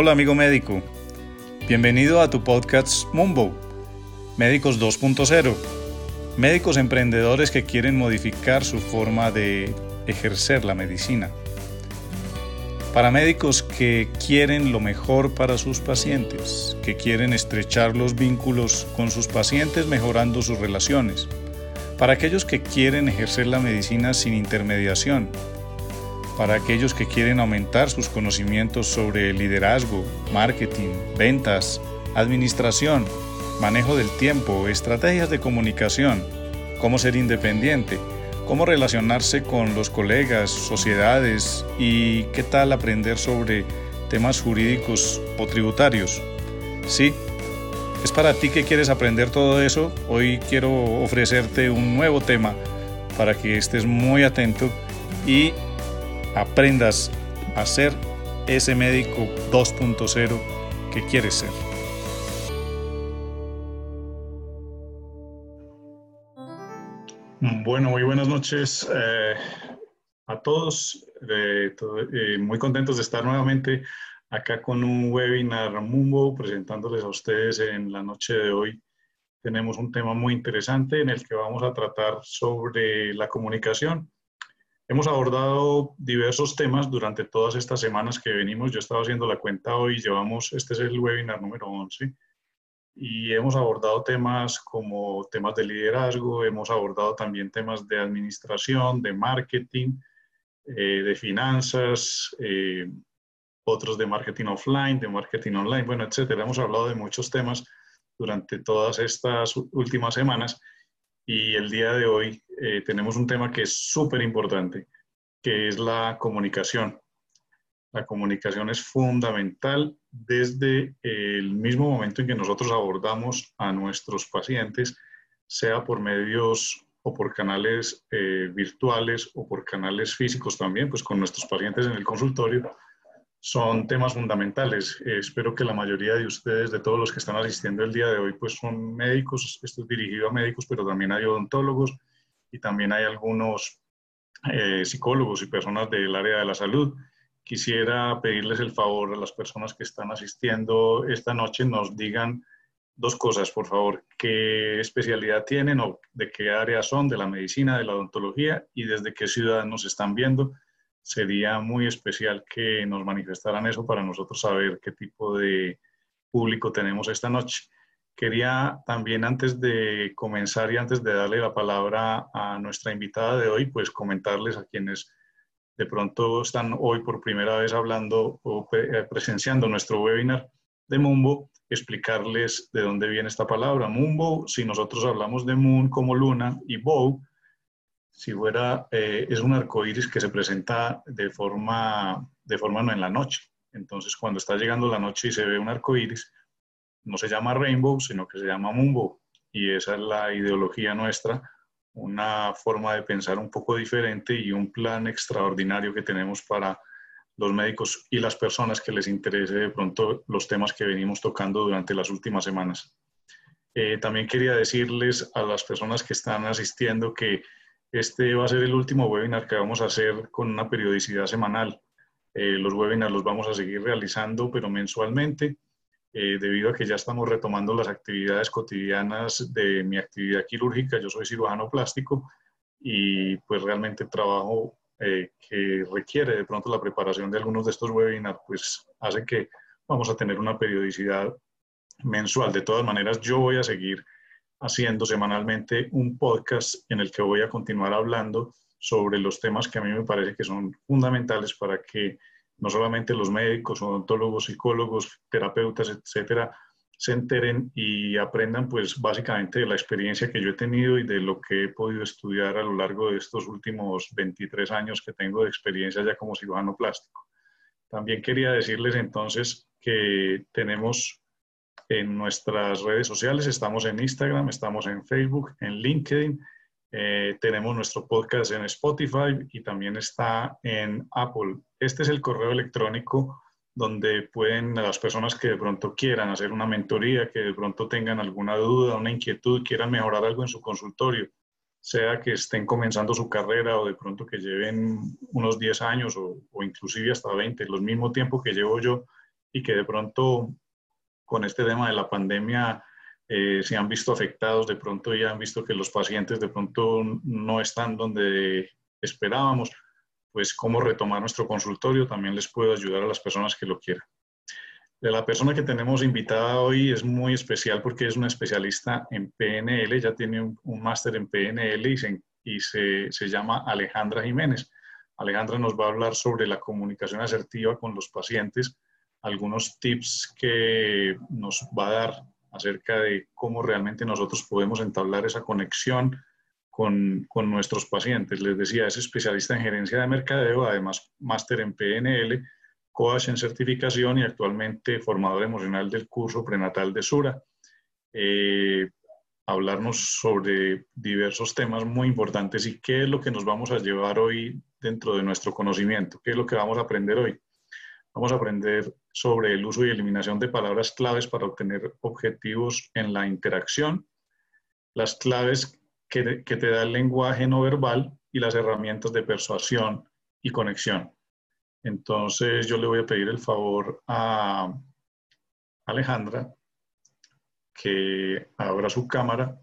Hola amigo médico, bienvenido a tu podcast Mumbo, Médicos 2.0, médicos emprendedores que quieren modificar su forma de ejercer la medicina. Para médicos que quieren lo mejor para sus pacientes, que quieren estrechar los vínculos con sus pacientes mejorando sus relaciones. Para aquellos que quieren ejercer la medicina sin intermediación, para aquellos que quieren aumentar sus conocimientos sobre liderazgo, marketing, ventas, administración, manejo del tiempo, estrategias de comunicación, cómo ser independiente, cómo relacionarse con los colegas, sociedades y qué tal aprender sobre temas jurídicos o tributarios. Sí, es para ti que quieres aprender todo eso. Hoy quiero ofrecerte un nuevo tema para que estés muy atento y aprendas a ser ese médico 2.0 que quieres ser. Bueno, muy buenas noches eh, a todos. Eh, muy contentos de estar nuevamente acá con un webinar Mumbo presentándoles a ustedes en la noche de hoy. Tenemos un tema muy interesante en el que vamos a tratar sobre la comunicación Hemos abordado diversos temas durante todas estas semanas que venimos. Yo estaba haciendo la cuenta hoy, llevamos, este es el webinar número 11, y hemos abordado temas como temas de liderazgo, hemos abordado también temas de administración, de marketing, eh, de finanzas, eh, otros de marketing offline, de marketing online, bueno, etcétera. Hemos hablado de muchos temas durante todas estas últimas semanas y el día de hoy eh, tenemos un tema que es súper importante, que es la comunicación. La comunicación es fundamental desde el mismo momento en que nosotros abordamos a nuestros pacientes, sea por medios o por canales eh, virtuales o por canales físicos también, pues con nuestros pacientes en el consultorio, son temas fundamentales. Eh, espero que la mayoría de ustedes, de todos los que están asistiendo el día de hoy, pues son médicos, esto es dirigido a médicos, pero también hay odontólogos y también hay algunos eh, psicólogos y personas del área de la salud. Quisiera pedirles el favor a las personas que están asistiendo esta noche, nos digan dos cosas, por favor, qué especialidad tienen o de qué área son, de la medicina, de la odontología y desde qué ciudad nos están viendo sería muy especial que nos manifestaran eso para nosotros saber qué tipo de público tenemos esta noche. Quería también antes de comenzar y antes de darle la palabra a nuestra invitada de hoy, pues comentarles a quienes de pronto están hoy por primera vez hablando o eh, presenciando nuestro webinar de Mumbo, explicarles de dónde viene esta palabra. Mumbo, si nosotros hablamos de Moon como luna y Bow, si fuera, eh, es un arco iris que se presenta de forma, de forma no en la noche. Entonces, cuando está llegando la noche y se ve un arco iris, no se llama rainbow, sino que se llama mumbo. Y esa es la ideología nuestra, una forma de pensar un poco diferente y un plan extraordinario que tenemos para los médicos y las personas que les interese de pronto los temas que venimos tocando durante las últimas semanas. Eh, también quería decirles a las personas que están asistiendo que este va a ser el último webinar que vamos a hacer con una periodicidad semanal. Eh, los webinars los vamos a seguir realizando, pero mensualmente, eh, debido a que ya estamos retomando las actividades cotidianas de mi actividad quirúrgica. Yo soy cirujano plástico y pues realmente trabajo eh, que requiere de pronto la preparación de algunos de estos webinars, pues hace que vamos a tener una periodicidad mensual. De todas maneras, yo voy a seguir haciendo semanalmente un podcast en el que voy a continuar hablando sobre los temas que a mí me parece que son fundamentales para que no solamente los médicos, odontólogos, psicólogos, terapeutas, etcétera, se enteren y aprendan pues básicamente de la experiencia que yo he tenido y de lo que he podido estudiar a lo largo de estos últimos 23 años que tengo de experiencia ya como cirujano plástico. También quería decirles entonces que tenemos en nuestras redes sociales. Estamos en Instagram, estamos en Facebook, en LinkedIn. Eh, tenemos nuestro podcast en Spotify y también está en Apple. Este es el correo electrónico donde pueden las personas que de pronto quieran hacer una mentoría, que de pronto tengan alguna duda, una inquietud, quieran mejorar algo en su consultorio, sea que estén comenzando su carrera o de pronto que lleven unos 10 años o, o inclusive hasta 20, los mismo tiempo que llevo yo y que de pronto con este tema de la pandemia eh, se han visto afectados, de pronto ya han visto que los pacientes de pronto no están donde esperábamos, pues cómo retomar nuestro consultorio también les puedo ayudar a las personas que lo quieran. La persona que tenemos invitada hoy es muy especial porque es una especialista en PNL, ya tiene un, máster en PNL y se, se llama Alejandra Jiménez. Alejandra nos va a hablar sobre la comunicación asertiva con los pacientes, algunos tips que nos va a dar acerca de cómo realmente nosotros podemos entablar esa conexión con, con, nuestros pacientes. Les decía, es especialista en gerencia de mercadeo, además máster en PNL, coach en certificación y actualmente formador emocional del curso prenatal de Sura. Eh, hablarnos sobre diversos temas muy importantes y qué es lo que nos vamos a llevar hoy dentro de nuestro conocimiento, qué es lo que vamos a aprender hoy. Vamos a aprender sobre el uso y eliminación de palabras claves para obtener objetivos en la interacción, las claves que, te da el lenguaje no verbal y las herramientas de persuasión y conexión. Entonces yo le voy a pedir el favor a Alejandra que abra su cámara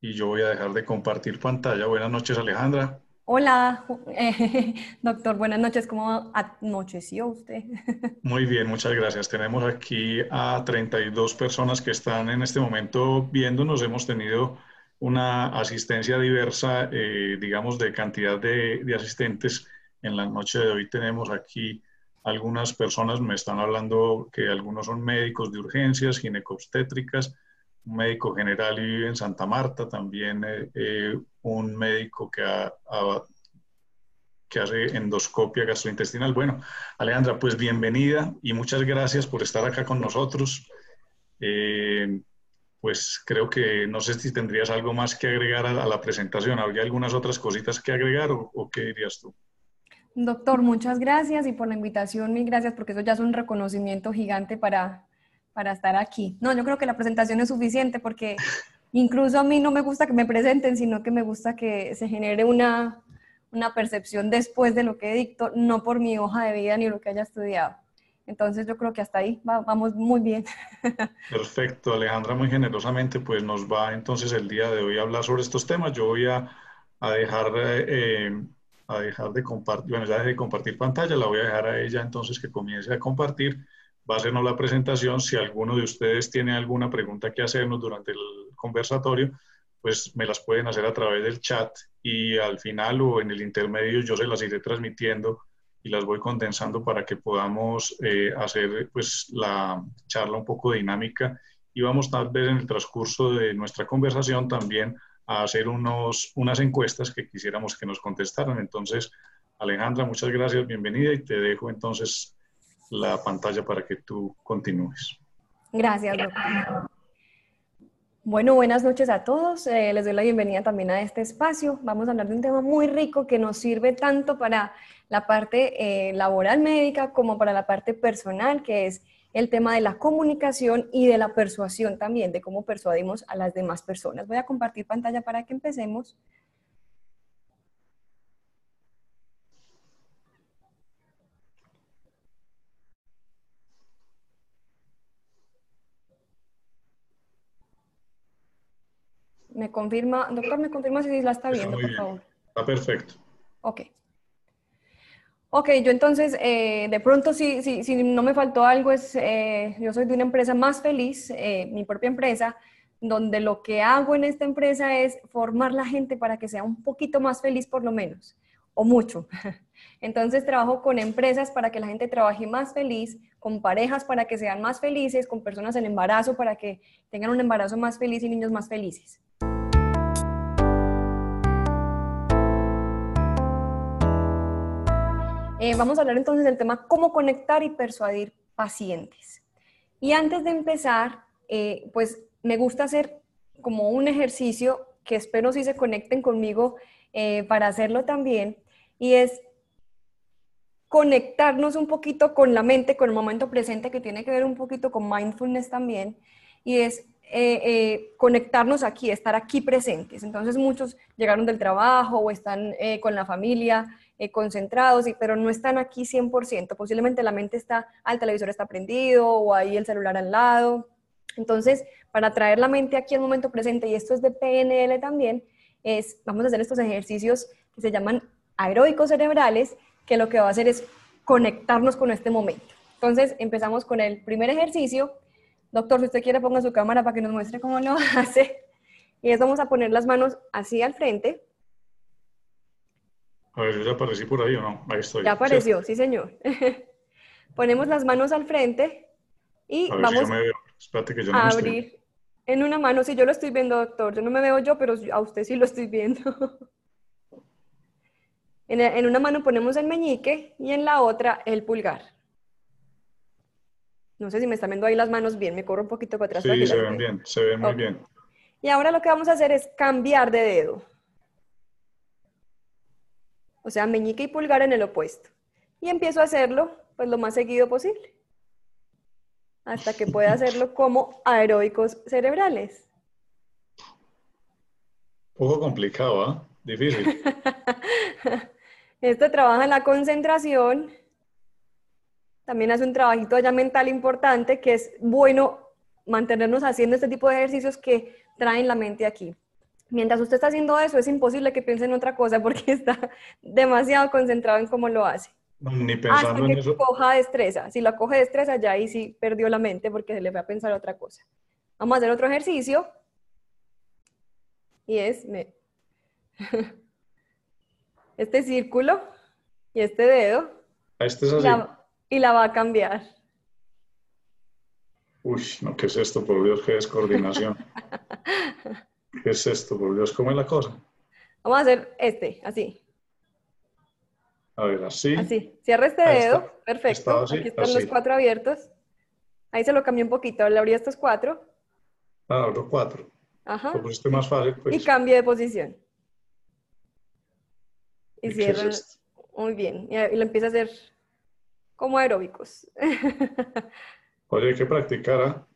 y yo voy a dejar de compartir pantalla. Buenas noches, Alejandra. Hola, doctor, buenas noches. ¿Cómo anocheció usted? Muy bien, muchas gracias. Tenemos aquí a 32 personas que están en este momento viéndonos. Hemos tenido una asistencia diversa, eh, digamos, de cantidad de, de asistentes. En la noche de hoy tenemos aquí algunas personas me están hablando que algunos son médicos de urgencias, ginecobstétricas, un médico general y vive en Santa Marta, también eh, eh, un médico que, que hace endoscopia gastrointestinal. Bueno, Alejandra, pues bienvenida y muchas gracias por estar acá con nosotros. Eh, pues creo que no sé si tendrías algo más que agregar a, la presentación. ¿Habría algunas otras cositas que agregar o qué dirías tú? Doctor, muchas gracias y por la invitación, mil gracias, porque eso ya es un reconocimiento gigante para, para estar aquí. No, yo creo que la presentación es suficiente porque incluso a mí no me gusta que me presenten, sino que me gusta que se genere una, una percepción después de lo que dicto, no por mi hoja de vida ni lo que haya estudiado. Entonces yo creo que hasta ahí vamos muy bien. Perfecto, Alejandra, muy generosamente pues nos va entonces el día de hoy a hablar sobre estos temas. Yo voy a, a dejar eh, a dejar de compartir, bueno, ya de compartir pantalla, la voy a dejar a ella entonces que comience a compartir. Va a hacernos la presentación. Si alguno de ustedes tiene alguna pregunta que hacernos durante el conversatorio, pues me las pueden hacer a través del chat y al final o en el intermedio yo se las iré transmitiendo y las voy condensando para que podamos eh, hacer pues la charla un poco dinámica y vamos tal vez en el transcurso de nuestra conversación también a hacer unos, unas encuestas que quisiéramos que nos contestaran. Entonces, Alejandra, muchas gracias, bienvenida y te dejo entonces la pantalla para que tú continúes. Gracias, doctor. Bueno, buenas noches a todos. Eh, les doy la bienvenida también a este espacio. Vamos a hablar de un tema muy rico que nos sirve tanto para la parte eh, laboral médica como para la parte personal, que es el tema de la comunicación y de la persuasión también, de cómo persuadimos a las demás personas. Voy a compartir pantalla para que empecemos. Me confirma, doctor, me confirma si la está viendo, por favor. Está perfecto. Ok. Ok, yo entonces, eh, de pronto, si, si, si, no me faltó algo, es, eh, yo soy de una empresa más feliz, eh, mi propia empresa, donde lo que hago en esta empresa es formar la gente para que sea un poquito más feliz por lo menos, o mucho. Entonces trabajo con empresas para que la gente trabaje más feliz, con parejas para que sean más felices, con personas en embarazo para que tengan un embarazo más feliz y niños más felices. Eh, vamos a hablar entonces del tema cómo conectar y persuadir pacientes. Y antes de empezar, eh, pues me gusta hacer como un ejercicio que espero si se conecten conmigo eh, para hacerlo también, y es conectarnos un poquito con la mente, con el momento presente, que tiene que ver un poquito con mindfulness también, y es conectarnos aquí, estar aquí presentes. Entonces muchos llegaron del trabajo o están con la familia eh, concentrados, pero no están aquí 100%. Posiblemente la mente está, al televisor está prendido o ahí el celular al lado. Entonces, para traer la mente aquí al momento presente, y esto es de PNL también, es, vamos a hacer estos ejercicios que se llaman aeróbicos cerebrales, que lo que va a hacer es conectarnos con este momento. Entonces, empezamos con el primer ejercicio. Doctor, si usted quiere, ponga su cámara para que nos muestre cómo lo hace. Y es vamos a poner las manos así al frente. A ver, ya aparecí por ahí o no? Ahí estoy. Ya apareció, sí, señor. Ponemos las manos al frente y vamos que yo no a abrir en una mano. Si yo lo estoy viendo, doctor, yo no me veo yo, pero a usted sí lo estoy viendo. en, en una mano ponemos el meñique y en la otra el pulgar. No sé si me están viendo ahí las manos bien, me corro un poquito para atrás. Sí, se ven bien, se ven muy bien. Y ahora lo que vamos a hacer es cambiar de dedo. O sea, meñique y pulgar en el opuesto. Y empiezo a hacerlo pues lo más seguido posible. Hasta que pueda hacerlo como aeróbicos cerebrales. Un poco complicado, ¿ah? Difícil. Esto trabaja en la concentración. También hace un trabajito ya mental importante que es bueno mantenernos haciendo este tipo de ejercicios que traen la mente aquí. Mientras usted está haciendo eso, es imposible que piense en otra cosa porque está demasiado concentrado en cómo lo hace. Ni pensando Hasta que coja destreza. Si la coge destreza, ya ahí sí perdió la mente porque se le va a pensar otra cosa. Vamos a hacer otro ejercicio. Y es este círculo y este dedo. Este es así. y la va a cambiar. Uy, no, ¿qué es esto? Por Dios, ¿qué descoordinación? ¿Qué es esto? Por Dios, ¿cómo es la cosa? Vamos a hacer este, así. A ver, así. Así. Cierra este dedo. Perfecto. Aquí están los cuatro abiertos. Ahí se lo cambié un poquito. Le abrí estos cuatro. Ah, los cuatro. Ajá. Pues este más fácil, pues. Y cambie de posición. Y, cierra. Muy bien. Y, lo empieza a hacer como aeróbicos. Oye, hay que practicar, ¿ah?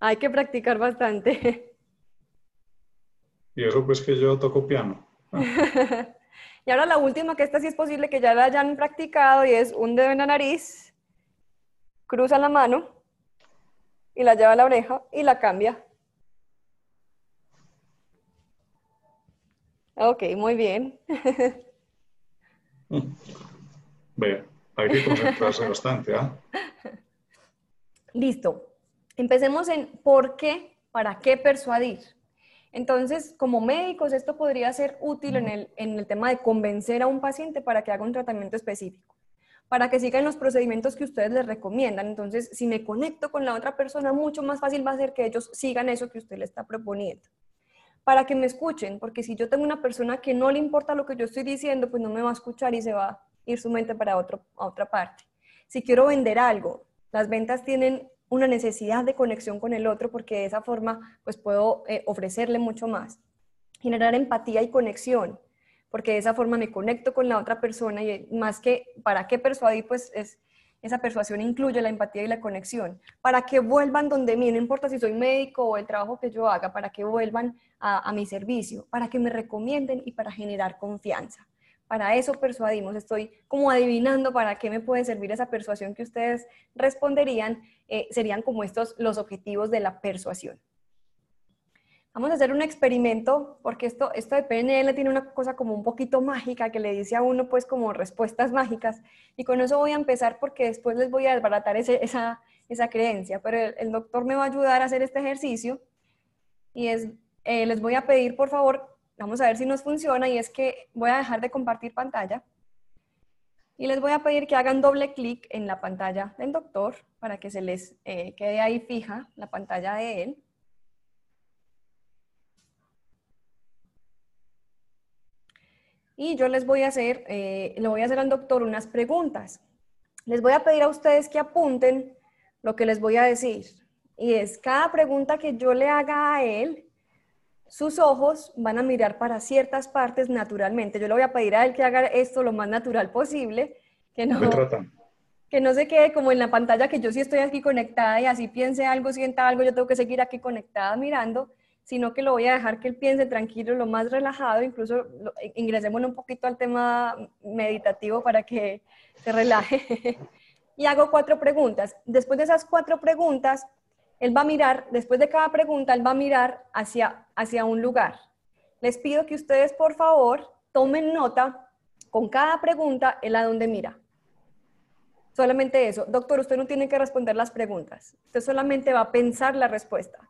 Hay que practicar bastante. Y eso pues que yo toco piano. y ahora la última, que esta sí es posible que ya la hayan practicado y es un dedo en la nariz, cruza la mano y la lleva a la oreja y la cambia. Ok, muy bien. Hay que concentrarse bastante, ¿ah? Listo. Empecemos en por qué, para qué persuadir. Entonces, como médicos, esto podría ser útil en el, en el tema de convencer a un paciente para que haga un tratamiento específico, para que sigan los procedimientos que ustedes les recomiendan. Entonces, si me conecto con la otra persona, mucho más fácil va a ser que ellos sigan eso que usted le está proponiendo. Para que me escuchen, porque si yo tengo una persona que no le importa lo que yo estoy diciendo, pues no me va a escuchar y se va a ir su mente para otro, a otra parte. Si quiero vender algo, las ventas tienen una necesidad de conexión con el otro porque de esa forma pues puedo eh, ofrecerle mucho más. Generar empatía y conexión, porque de esa forma me conecto con la otra persona y más que para qué persuadir, pues es, esa persuasión incluye la empatía y la conexión, para que vuelvan donde mí, no importa si soy médico o el trabajo que yo haga, para que vuelvan a mi servicio, para que me recomienden y para generar confianza. Para eso persuadimos, estoy como adivinando para qué me puede servir esa persuasión que ustedes responderían, eh, serían como estos los objetivos de la persuasión. Vamos a hacer un experimento, porque esto, esto de PNL tiene una cosa como un poquito mágica que le dice a uno pues como respuestas mágicas. Y con eso voy a empezar porque después les voy a desbaratar esa, esa creencia. Pero el, doctor me va a ayudar a hacer este ejercicio y es, eh, les voy a pedir por favor Vamos a ver si nos funciona y es que voy a dejar de compartir pantalla y les voy a pedir que hagan doble clic en la pantalla del doctor para que se les eh, quede ahí fija la pantalla de él. Y yo les voy a hacer, eh, le voy a hacer al doctor unas preguntas. Les voy a pedir a ustedes que apunten lo que les voy a decir. Y es cada pregunta que yo le haga a él, sus ojos van a mirar para ciertas partes naturalmente. Yo le voy a pedir a él que haga esto lo más natural posible, que no, que no se quede como en la pantalla que yo sí estoy aquí conectada y así piense algo, sienta algo, yo tengo que seguir aquí conectada mirando, sino que lo voy a dejar que él piense tranquilo, lo más relajado, incluso ingresemos un poquito al tema meditativo para que se relaje. y hago cuatro preguntas. Después de esas cuatro preguntas, él va a mirar, después de cada pregunta, él va a mirar hacia, hacia un lugar. Les pido que ustedes, por favor, tomen nota con cada pregunta, él a dónde mira. Solamente eso. Doctor, usted no tiene que responder las preguntas. Usted solamente va a pensar la respuesta.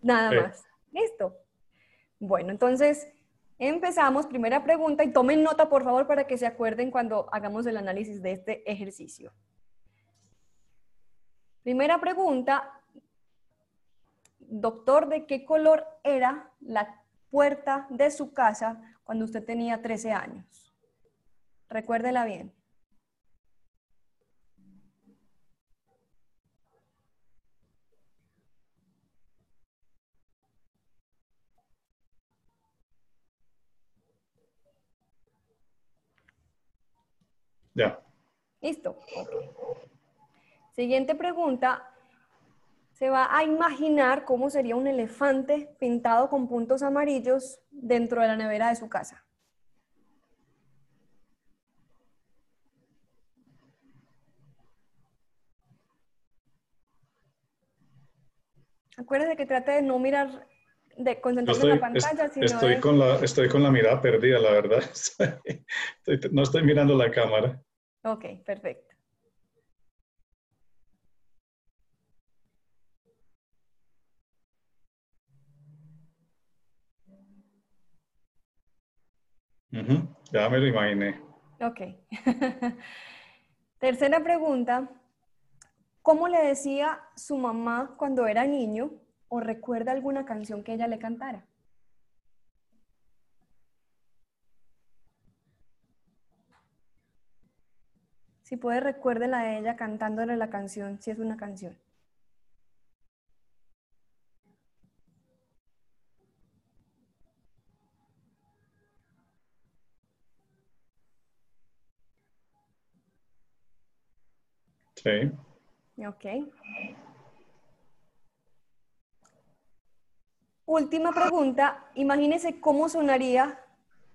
Nada más. Listo. Bueno, entonces empezamos. Primera pregunta y tomen nota, por favor, para que se acuerden cuando hagamos el análisis de este ejercicio. Primera pregunta. Doctor, ¿de qué color era la puerta de su casa cuando usted tenía 13 años? Recuérdela bien. Ya. Listo. Siguiente pregunta. Se va a imaginar cómo sería un elefante pintado con puntos amarillos dentro de la nevera de su casa. Acuérdese que trate de no mirar, de concentrarse en la pantalla. Sino estoy, con la, estoy con la mirada perdida, la verdad. no estoy mirando la cámara. Ok, perfecto. Ya me lo imaginé. Ok. Tercera pregunta. ¿Cómo le decía su mamá cuando era niño o recuerda alguna canción que ella le cantara? Si puede, recuérdela a ella cantándole la canción, si es una canción. Sí. Ok. Última pregunta. Imagínese cómo sonaría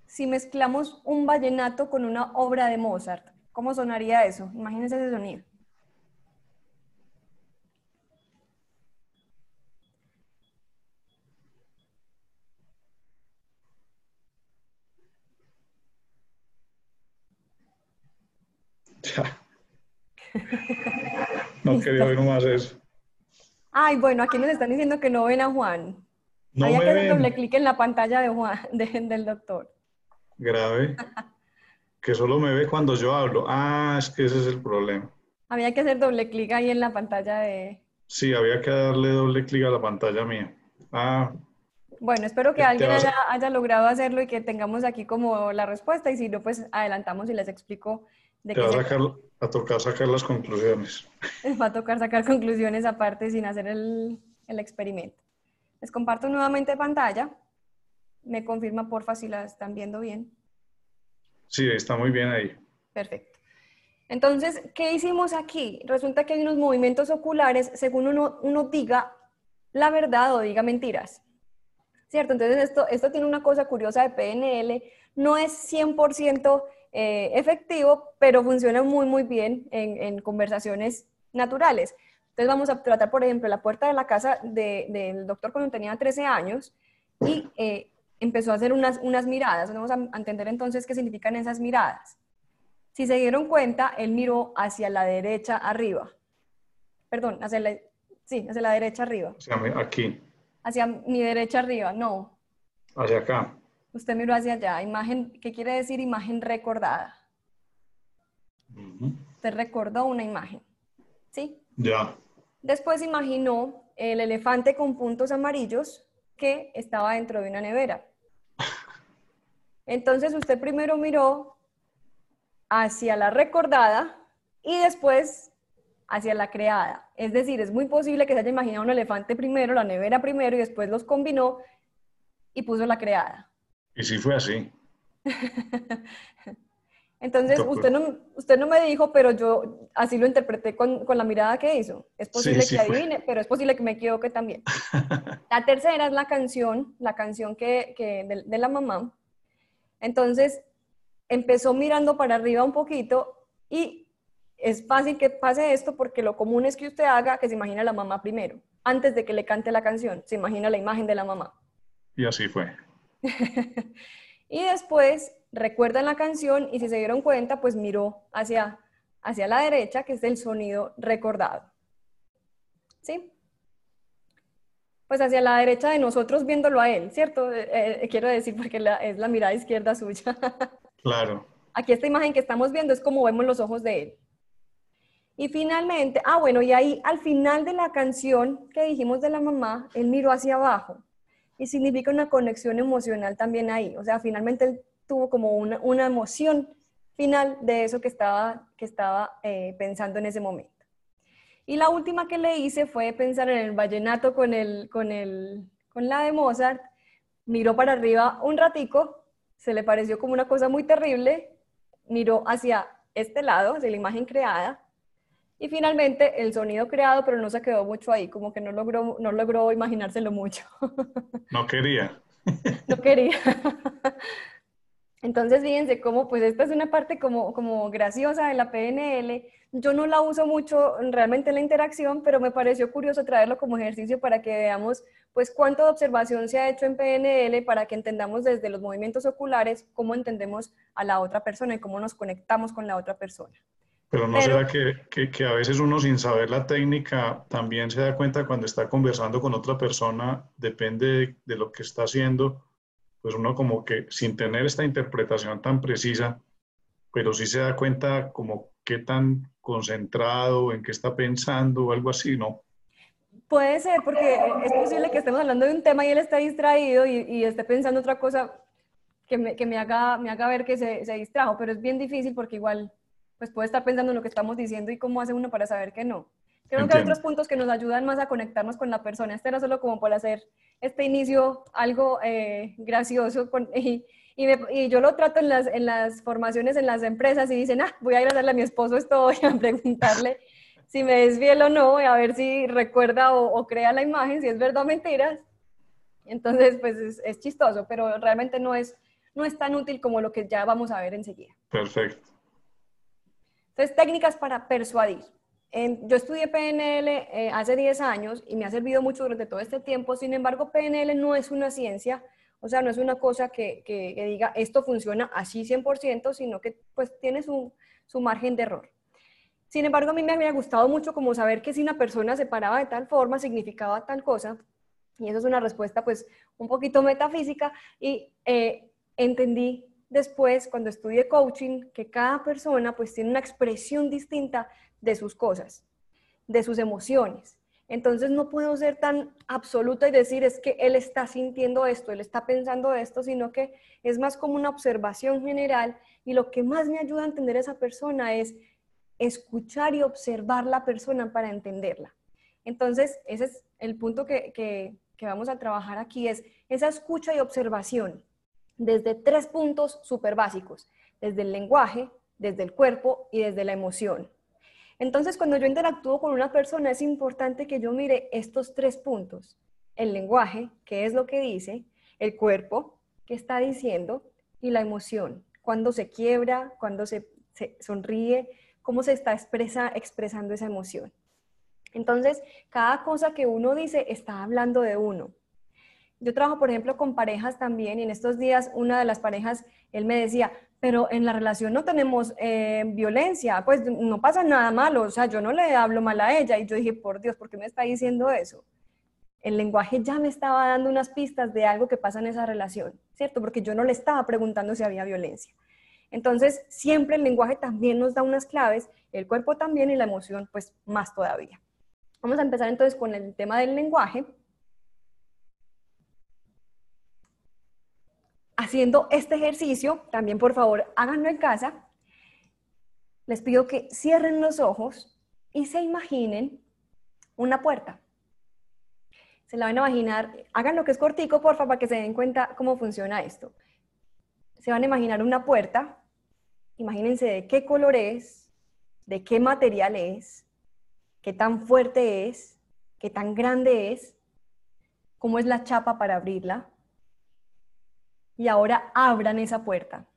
si mezclamos un vallenato con una obra de Mozart. ¿Cómo sonaría eso? Imagínense ese sonido. no quería ver más eso. Ay, bueno, aquí nos están diciendo que no ven a Juan. No Hay que hacer doble clic en la pantalla de Juan, del doctor. Grave. que solo me ve cuando yo hablo. Ah, es que ese es el problema. Había que hacer doble clic ahí en la pantalla de... Sí, había que darle doble clic a la pantalla mía. Ah. Bueno, espero que alguien haya, logrado hacerlo y que tengamos aquí como la respuesta y si no, pues adelantamos y les explico de qué va a, sacar, a tocar sacar las conclusiones. Va a tocar sacar conclusiones aparte sin hacer el, el experimento. Les comparto nuevamente pantalla. Me confirma porfa si la están viendo bien. Sí, está muy bien ahí. Perfecto. Entonces, ¿qué hicimos aquí? Resulta que hay unos movimientos oculares según uno, uno diga la verdad o diga mentiras. ¿Cierto? Entonces, esto, esto tiene una cosa curiosa de PNL. No es 100% eh, efectivo, pero funciona muy, muy bien en, conversaciones naturales. Entonces, vamos a tratar, por ejemplo, la puerta de la casa del doctor cuando tenía 13 años y eh, empezó a hacer unas, unas miradas. Vamos a entender entonces qué significan esas miradas. Si se dieron cuenta, él miró hacia la derecha arriba. Perdón, hacia la, sí, hacia la derecha arriba. Hacia aquí. Hacia mi derecha arriba, no. Hacia acá. Usted miró hacia allá. Imagen, ¿qué quiere decir imagen recordada? Usted recordó una imagen. ¿Sí? Ya. Después imaginó el elefante con puntos amarillos que estaba dentro de una nevera. Entonces usted primero miró hacia la recordada y después hacia la creada. Es decir, es muy posible que se haya imaginado un elefante primero, la nevera primero y después los combinó y puso la creada. Y sí fue así. Entonces, usted no, usted no me dijo, pero yo así lo interpreté con, con la mirada que hizo. Es posible que adivine, pero es posible que me equivoque también. la tercera es la canción, la canción que, que de, de, la mamá. Entonces, empezó mirando para arriba un poquito y es fácil que pase esto porque lo común es que usted haga que se imagine a la mamá primero, antes de que le cante la canción, se imagina la imagen de la mamá. Y así fue. y después recuerdan la canción y si se dieron cuenta, pues miró hacia, hacia la derecha, que es el sonido recordado. ¿Sí? Pues hacia la derecha de nosotros viéndolo a él, ¿cierto? Eh, eh, quiero decir, porque es la mirada izquierda suya. claro. Aquí esta imagen que estamos viendo es como vemos los ojos de él. Y finalmente, ah, bueno, y ahí al final de la canción que dijimos de la mamá, él miró hacia abajo. Y significa una conexión emocional también ahí. O sea, finalmente él tuvo como una, una emoción final de eso que estaba, que estaba eh, pensando en ese momento. Y la última que le hice fue pensar en el vallenato con, el, con, el, con la de Mozart. Miró para arriba un ratico, se le pareció como una cosa muy terrible, miró hacia este lado, hacia la imagen creada, y finalmente el sonido creado, pero no se quedó mucho ahí, como que no logró, no logró imaginárselo mucho. No quería. No quería. Entonces, fíjense cómo, pues esta es una parte como, como graciosa de la PNL. Yo no la uso mucho realmente en la interacción, pero me pareció curioso traerlo como ejercicio para que veamos, pues, cuánto de observación se ha hecho en PNL para que entendamos desde los movimientos oculares cómo entendemos a la otra persona y cómo nos conectamos con la otra persona. Pero no será que, que, a veces uno sin saber la técnica también se da cuenta cuando está conversando con otra persona, depende de, lo que está haciendo, pues uno como que sin tener esta interpretación tan precisa, pero sí se da cuenta como qué tan concentrado, en qué está pensando o algo así, ¿no? Puede ser, porque es posible que estemos hablando de un tema y él está distraído y, y esté pensando otra cosa que me, que me, haga, me haga ver que se, se distrajo, pero es bien difícil porque igual pues puede estar pensando en lo que estamos diciendo y cómo hace uno para saber que no. Creo que hay otros puntos que nos ayudan más a conectarnos con la persona. Este era solo como para hacer este inicio algo eh, gracioso y, y, yo lo trato en las, en las formaciones en las empresas y dicen, ah, voy a ir a hacerle a mi esposo esto, voy a preguntarle si me es fiel o no, a ver si recuerda o, crea la imagen, si es verdad o mentiras. Entonces, pues es, es, chistoso, pero realmente no es, no es tan útil como lo que ya vamos a ver enseguida. Perfecto. Entonces, técnicas para persuadir. Yo estudié PNL eh, hace 10 años y me ha servido mucho durante todo este tiempo. Sin embargo, PNL no es una ciencia, o sea, no es una cosa que, que, diga esto funciona así 100%, sino que pues tiene su, su, margen de error. Sin embargo, a mí me había gustado mucho como saber que si una persona se paraba de tal forma significaba tal cosa. Y eso es una respuesta pues un poquito metafísica y eh, entendí después, cuando estudie coaching, que cada persona pues tiene una expresión distinta de sus cosas, de sus emociones. Entonces no puedo ser tan absoluta y decir es que él está sintiendo esto, él está pensando esto, sino que es más como una observación general y lo que más me ayuda a entender a esa persona es escuchar y observar la persona para entenderla. Entonces, ese es el punto que, que vamos a trabajar aquí, es esa escucha y observación desde tres puntos súper básicos, desde el lenguaje, desde el cuerpo y desde la emoción. Entonces, cuando yo interactúo con una persona, es importante que yo mire estos tres puntos. El lenguaje, qué es lo que dice, el cuerpo, qué está diciendo, y la emoción, cuando se quiebra, cuando se, sonríe, cómo se está expresando esa emoción. Entonces, cada cosa que uno dice está hablando de uno yo trabajo, por ejemplo, con parejas también y en estos días una de las parejas, él me decía, pero en la relación no tenemos eh, violencia, pues no pasa nada malo, o sea, yo no le hablo mal a ella y yo dije, por Dios, ¿por qué me está diciendo eso? El lenguaje ya me estaba dando unas pistas de algo que pasa en esa relación, ¿cierto? Porque yo no le estaba preguntando si había violencia. Entonces, siempre el lenguaje también nos da unas claves, el cuerpo también y la emoción, pues más todavía. Vamos a empezar entonces con el tema del lenguaje. Haciendo este ejercicio, también por favor háganlo en casa, les pido que cierren los ojos y se imaginen una puerta. Se la van a imaginar, hagan lo que es cortico, por favor, para que se den cuenta cómo funciona esto. Se van a imaginar una puerta imagínense de qué color es, de qué material es, qué tan fuerte es, qué tan grande es, cómo es la chapa para abrirla. Y ahora abran esa puerta.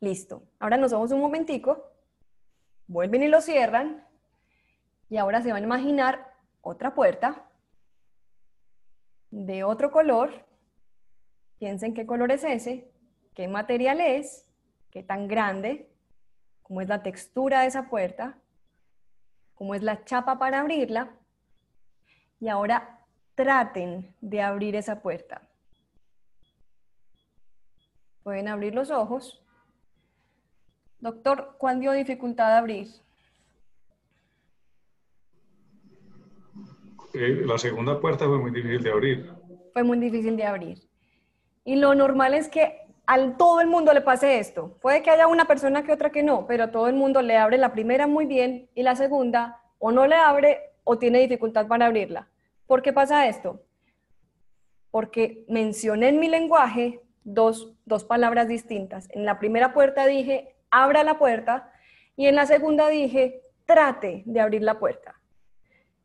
Listo. Ahora nos vamos un momentico, vuelven y lo cierran. Y ahora se van a imaginar otra puerta de otro color. Piensen qué color es ese, qué material es, qué tan grande, cómo es la textura de esa puerta, cómo es la chapa para abrirla. Y ahora traten de abrir esa puerta. Pueden abrir los ojos. Doctor, ¿cuál dio dificultad de abrir? Eh, la segunda puerta fue muy difícil de abrir. Fue muy difícil de abrir. Y lo normal es que a todo el mundo le pase esto. Puede que haya una persona que otra que no, pero a todo el mundo le abre la primera muy bien y la segunda o no le abre o tiene dificultad para abrirla. ¿Por qué pasa esto? Porque mencioné en mi lenguaje dos, dos palabras distintas. En la primera puerta dije, abra la puerta, y en la segunda dije, trate de abrir la puerta.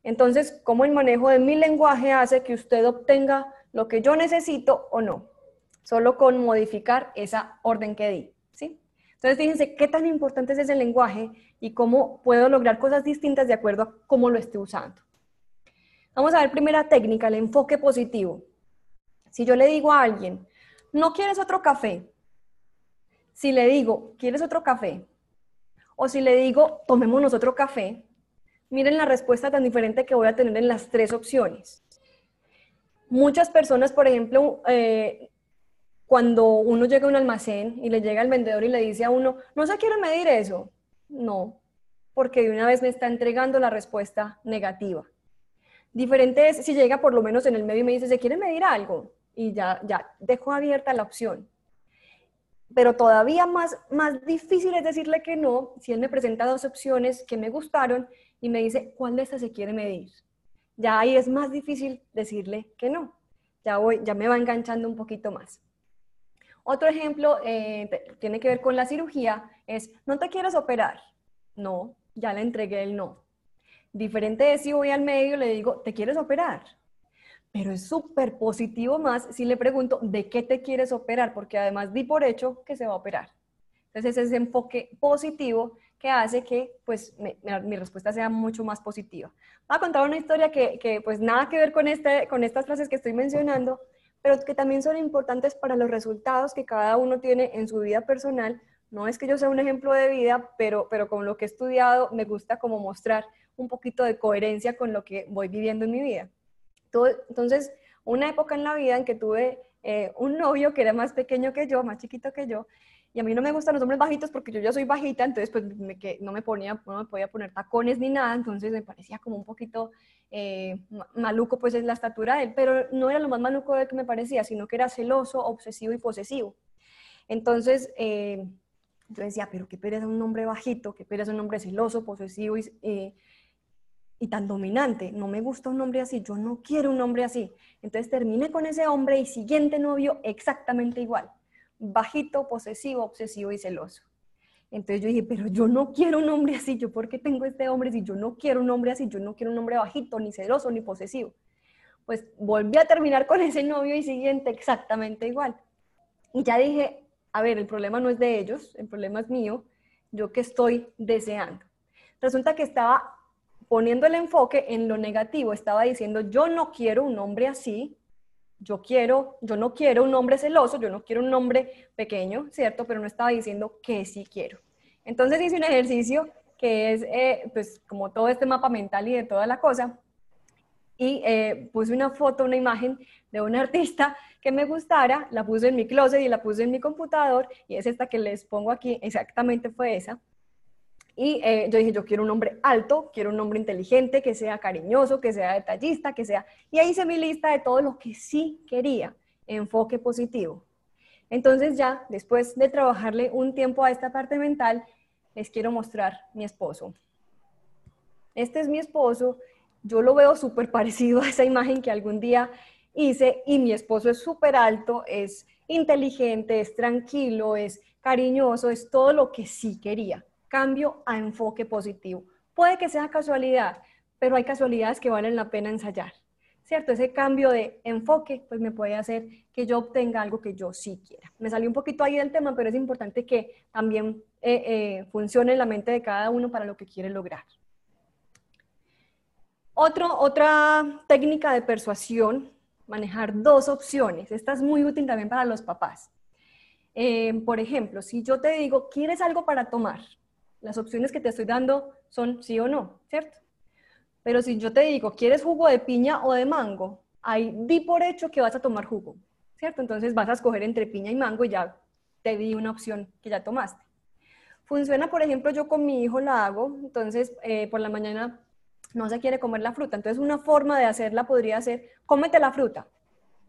Entonces, ¿cómo el manejo de mi lenguaje hace que usted obtenga lo que yo necesito o no? Solo con modificar esa orden que di, ¿sí? Entonces, fíjense qué tan importante es ese lenguaje y cómo puedo lograr cosas distintas de acuerdo a cómo lo esté usando. Vamos a ver primera técnica, el enfoque positivo. Si yo le digo a alguien, ¿no quieres otro café? Si le digo, ¿quieres otro café? O si le digo, tomémonos otro café, miren la respuesta tan diferente que voy a tener en las tres opciones. Muchas personas, por ejemplo, eh, cuando uno llega a un almacén y le llega al vendedor y le dice a uno, no se quiere medir eso. No, porque de una vez me está entregando la respuesta negativa. Diferente es si llega por lo menos en el medio y me dice, ¿se quiere medir algo? Y ya, ya dejo abierta la opción. Pero todavía más, más difícil es decirle que no si él me presenta dos opciones que me gustaron y me dice, ¿cuál de estas se quiere medir? Ya ahí es más difícil decirle que no. Ya, voy, ya me va enganchando un poquito más. Otro ejemplo eh, tiene que ver con la cirugía, es, ¿no te quieres operar? No, ya le entregué el no. Diferente es si voy al medio y le digo, ¿te quieres operar? Pero es súper positivo más si le pregunto, ¿de qué te quieres operar? Porque además di por hecho que se va a operar. Entonces ese enfoque positivo que hace que pues mi respuesta sea mucho más positiva. Voy a contar una historia que, que, pues nada que ver con, este, con estas frases que estoy mencionando, pero que también son importantes para los resultados que cada uno tiene en su vida personal. No es que yo sea un ejemplo de vida, pero, pero con lo que he estudiado me gusta como mostrar un poquito de coherencia con lo que voy viviendo en mi vida. Entonces, una época en la vida en que tuve eh, un novio que era más pequeño que yo, más chiquito que yo, y a mí no me gustan los hombres bajitos porque yo ya soy bajita, entonces pues me, que, no, me ponía, no me podía poner tacones ni nada, entonces me parecía como un poquito eh, maluco pues es la estatura de él, pero no era lo más maluco de que me parecía, sino que era celoso, obsesivo y posesivo. Entonces eh, yo decía, pero qué pereza un hombre bajito, qué pereza un hombre celoso, posesivo y, y tan dominante. No me gusta un hombre así, yo no quiero un hombre así. Entonces terminé con ese hombre y siguiente novio exactamente igual bajito, posesivo, obsesivo y celoso. Entonces yo dije, pero yo no quiero un hombre así, ¿yo por qué tengo este hombre si yo no quiero un hombre así? Yo no quiero un hombre bajito, ni celoso, ni posesivo. Pues volví a terminar con ese novio y siguiente exactamente igual. Y ya dije, a ver, el problema no es de ellos, el problema es mío, yo que estoy deseando. Resulta que estaba poniendo el enfoque en lo negativo, estaba diciendo, yo no quiero un hombre así, yo quiero, yo no quiero un hombre celoso, yo no quiero un hombre pequeño, ¿cierto? Pero no estaba diciendo que sí quiero. Entonces hice un ejercicio que es eh, pues como todo este mapa mental y de toda la cosa, y eh, puse una foto, una imagen de un artista que me gustara, la puse en mi closet y la puse en mi computador, y es esta que les pongo aquí, exactamente fue esa. Y eh, yo dije, yo quiero un hombre alto, quiero un hombre inteligente, que sea cariñoso, que sea detallista, que sea... Y ahí hice mi lista de todo lo que sí quería, enfoque positivo. Entonces ya, después de trabajarle un tiempo a esta parte mental, les quiero mostrar mi esposo. Este es mi esposo, yo lo veo súper parecido a esa imagen que algún día hice y mi esposo es súper alto, es inteligente, es tranquilo, es cariñoso, es todo lo que sí quería. Cambio a enfoque positivo. Puede que sea casualidad, pero hay casualidades que valen la pena ensayar. ¿Cierto? Ese cambio de enfoque pues me puede hacer que yo obtenga algo que yo sí quiera. Me salió un poquito ahí del tema, pero es importante que también eh, eh, funcione en la mente de cada uno para lo que quiere lograr. otra técnica de persuasión, manejar dos opciones. Esta es muy útil también para los papás. Eh, por ejemplo, si yo te digo, ¿quieres algo para tomar? Las opciones que te estoy dando son sí o no, ¿cierto? Pero si yo te digo, ¿quieres jugo de piña o de mango? Ahí di por hecho que vas a tomar jugo, ¿cierto? Entonces vas a escoger entre piña y mango y ya te di una opción que ya tomaste. Funciona, por ejemplo, yo con mi hijo la hago, entonces eh, por la mañana no se quiere comer la fruta. Entonces una forma de hacerla podría ser, cómete la fruta.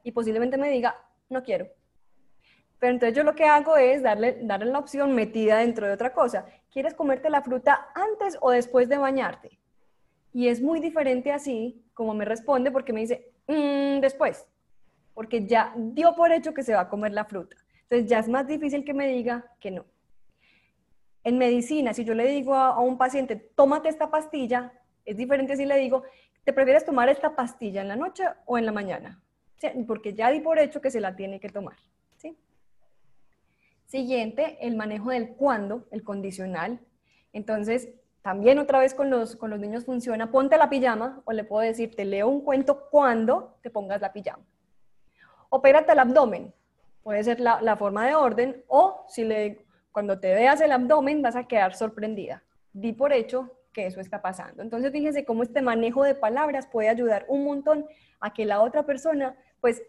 Y posiblemente me diga, no quiero. Pero entonces yo lo que hago es darle, darle la opción metida dentro de otra cosa. ¿Quieres comerte la fruta antes o después de bañarte? Y es muy diferente así como me responde porque me dice, mm, después, porque ya dio por hecho que se va a comer la fruta. Entonces ya es más difícil que me diga que no. En medicina, si yo le digo a un paciente, tómate esta pastilla, es diferente si le digo, ¿te prefieres tomar esta pastilla en la noche o en la mañana? Porque ya di por hecho que se la tiene que tomar. Siguiente, el manejo del cuándo, el condicional. Entonces, también otra vez con los, con los niños funciona, ponte la pijama o le puedo decir, te leo un cuento cuando te pongas la pijama. Opérate el abdomen, puede ser la, la, forma de orden, o si le, cuando te veas el abdomen vas a quedar sorprendida. Di por hecho que eso está pasando. Entonces, fíjense cómo este manejo de palabras puede ayudar un montón a que la otra persona, pues,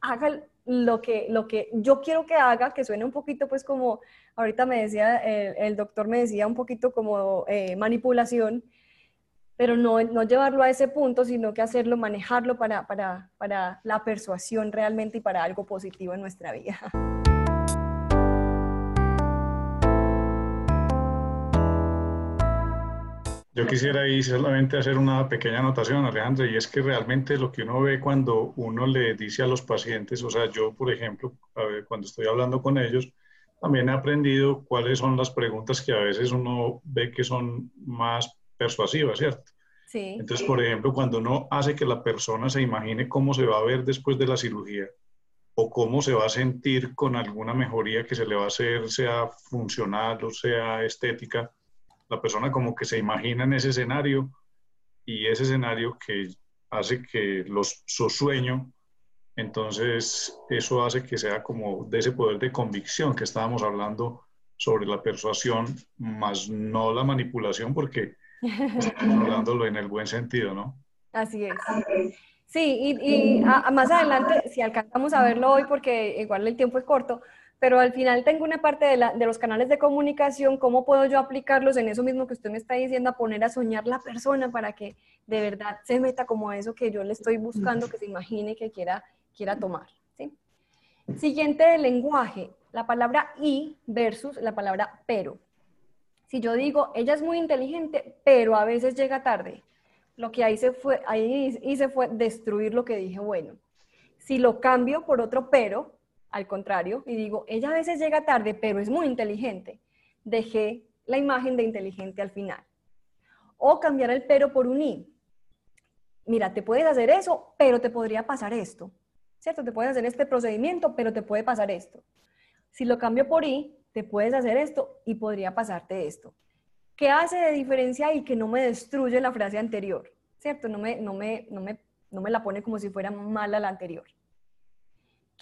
haga lo que, lo que yo quiero que haga, que suene un poquito pues como, ahorita me decía, el, doctor me decía un poquito como eh, manipulación, pero no, no llevarlo a ese punto, sino que hacerlo, manejarlo para, para, para la persuasión realmente y para algo positivo en nuestra vida. Yo quisiera ahí solamente hacer una pequeña anotación, Alejandro, y es que realmente lo que uno ve cuando uno le dice a los pacientes, o sea, yo, por ejemplo, cuando estoy hablando con ellos, también he aprendido cuáles son las preguntas que a veces uno ve que son más persuasivas, ¿cierto? Sí. Entonces, por ejemplo, cuando uno hace que la persona se imagine cómo se va a ver después de la cirugía o cómo se va a sentir con alguna mejoría que se le va a hacer, sea funcional o sea estética, la persona como que se imagina en ese escenario y ese escenario que hace que los, su sueño, entonces eso hace que sea como de ese poder de convicción que estábamos hablando sobre la persuasión, más no la manipulación, porque estamos hablándolo en el buen sentido, ¿no? Así es. Sí, y, más adelante, si alcanzamos a verlo hoy, porque igual el tiempo es corto, pero al final tengo una parte de, la, de, los canales de comunicación, cómo puedo yo aplicarlos en eso mismo que usted me está diciendo, a poner a soñar la persona para que de verdad se meta como a eso que yo le estoy buscando, que se imagine que quiera, quiera tomar. ¿sí? Siguiente del lenguaje, la palabra y versus la palabra pero. Si yo digo, ella es muy inteligente, pero a veces llega tarde, lo que ahí se fue, ahí hice fue destruir lo que dije bueno. Si lo cambio por otro pero, al contrario, y digo, ella a veces llega tarde, pero es muy inteligente. Dejé la imagen de inteligente al final. O cambiar el pero por un i. Mira, te puedes hacer eso, pero te podría pasar esto. ¿Cierto? Te puedes hacer este procedimiento, pero te puede pasar esto. Si lo cambio por i, te puedes hacer esto y podría pasarte esto. ¿Qué hace de diferencia y que no me destruye la frase anterior? ¿Cierto? No me, no me, no me, no me la pone como si fuera mala la anterior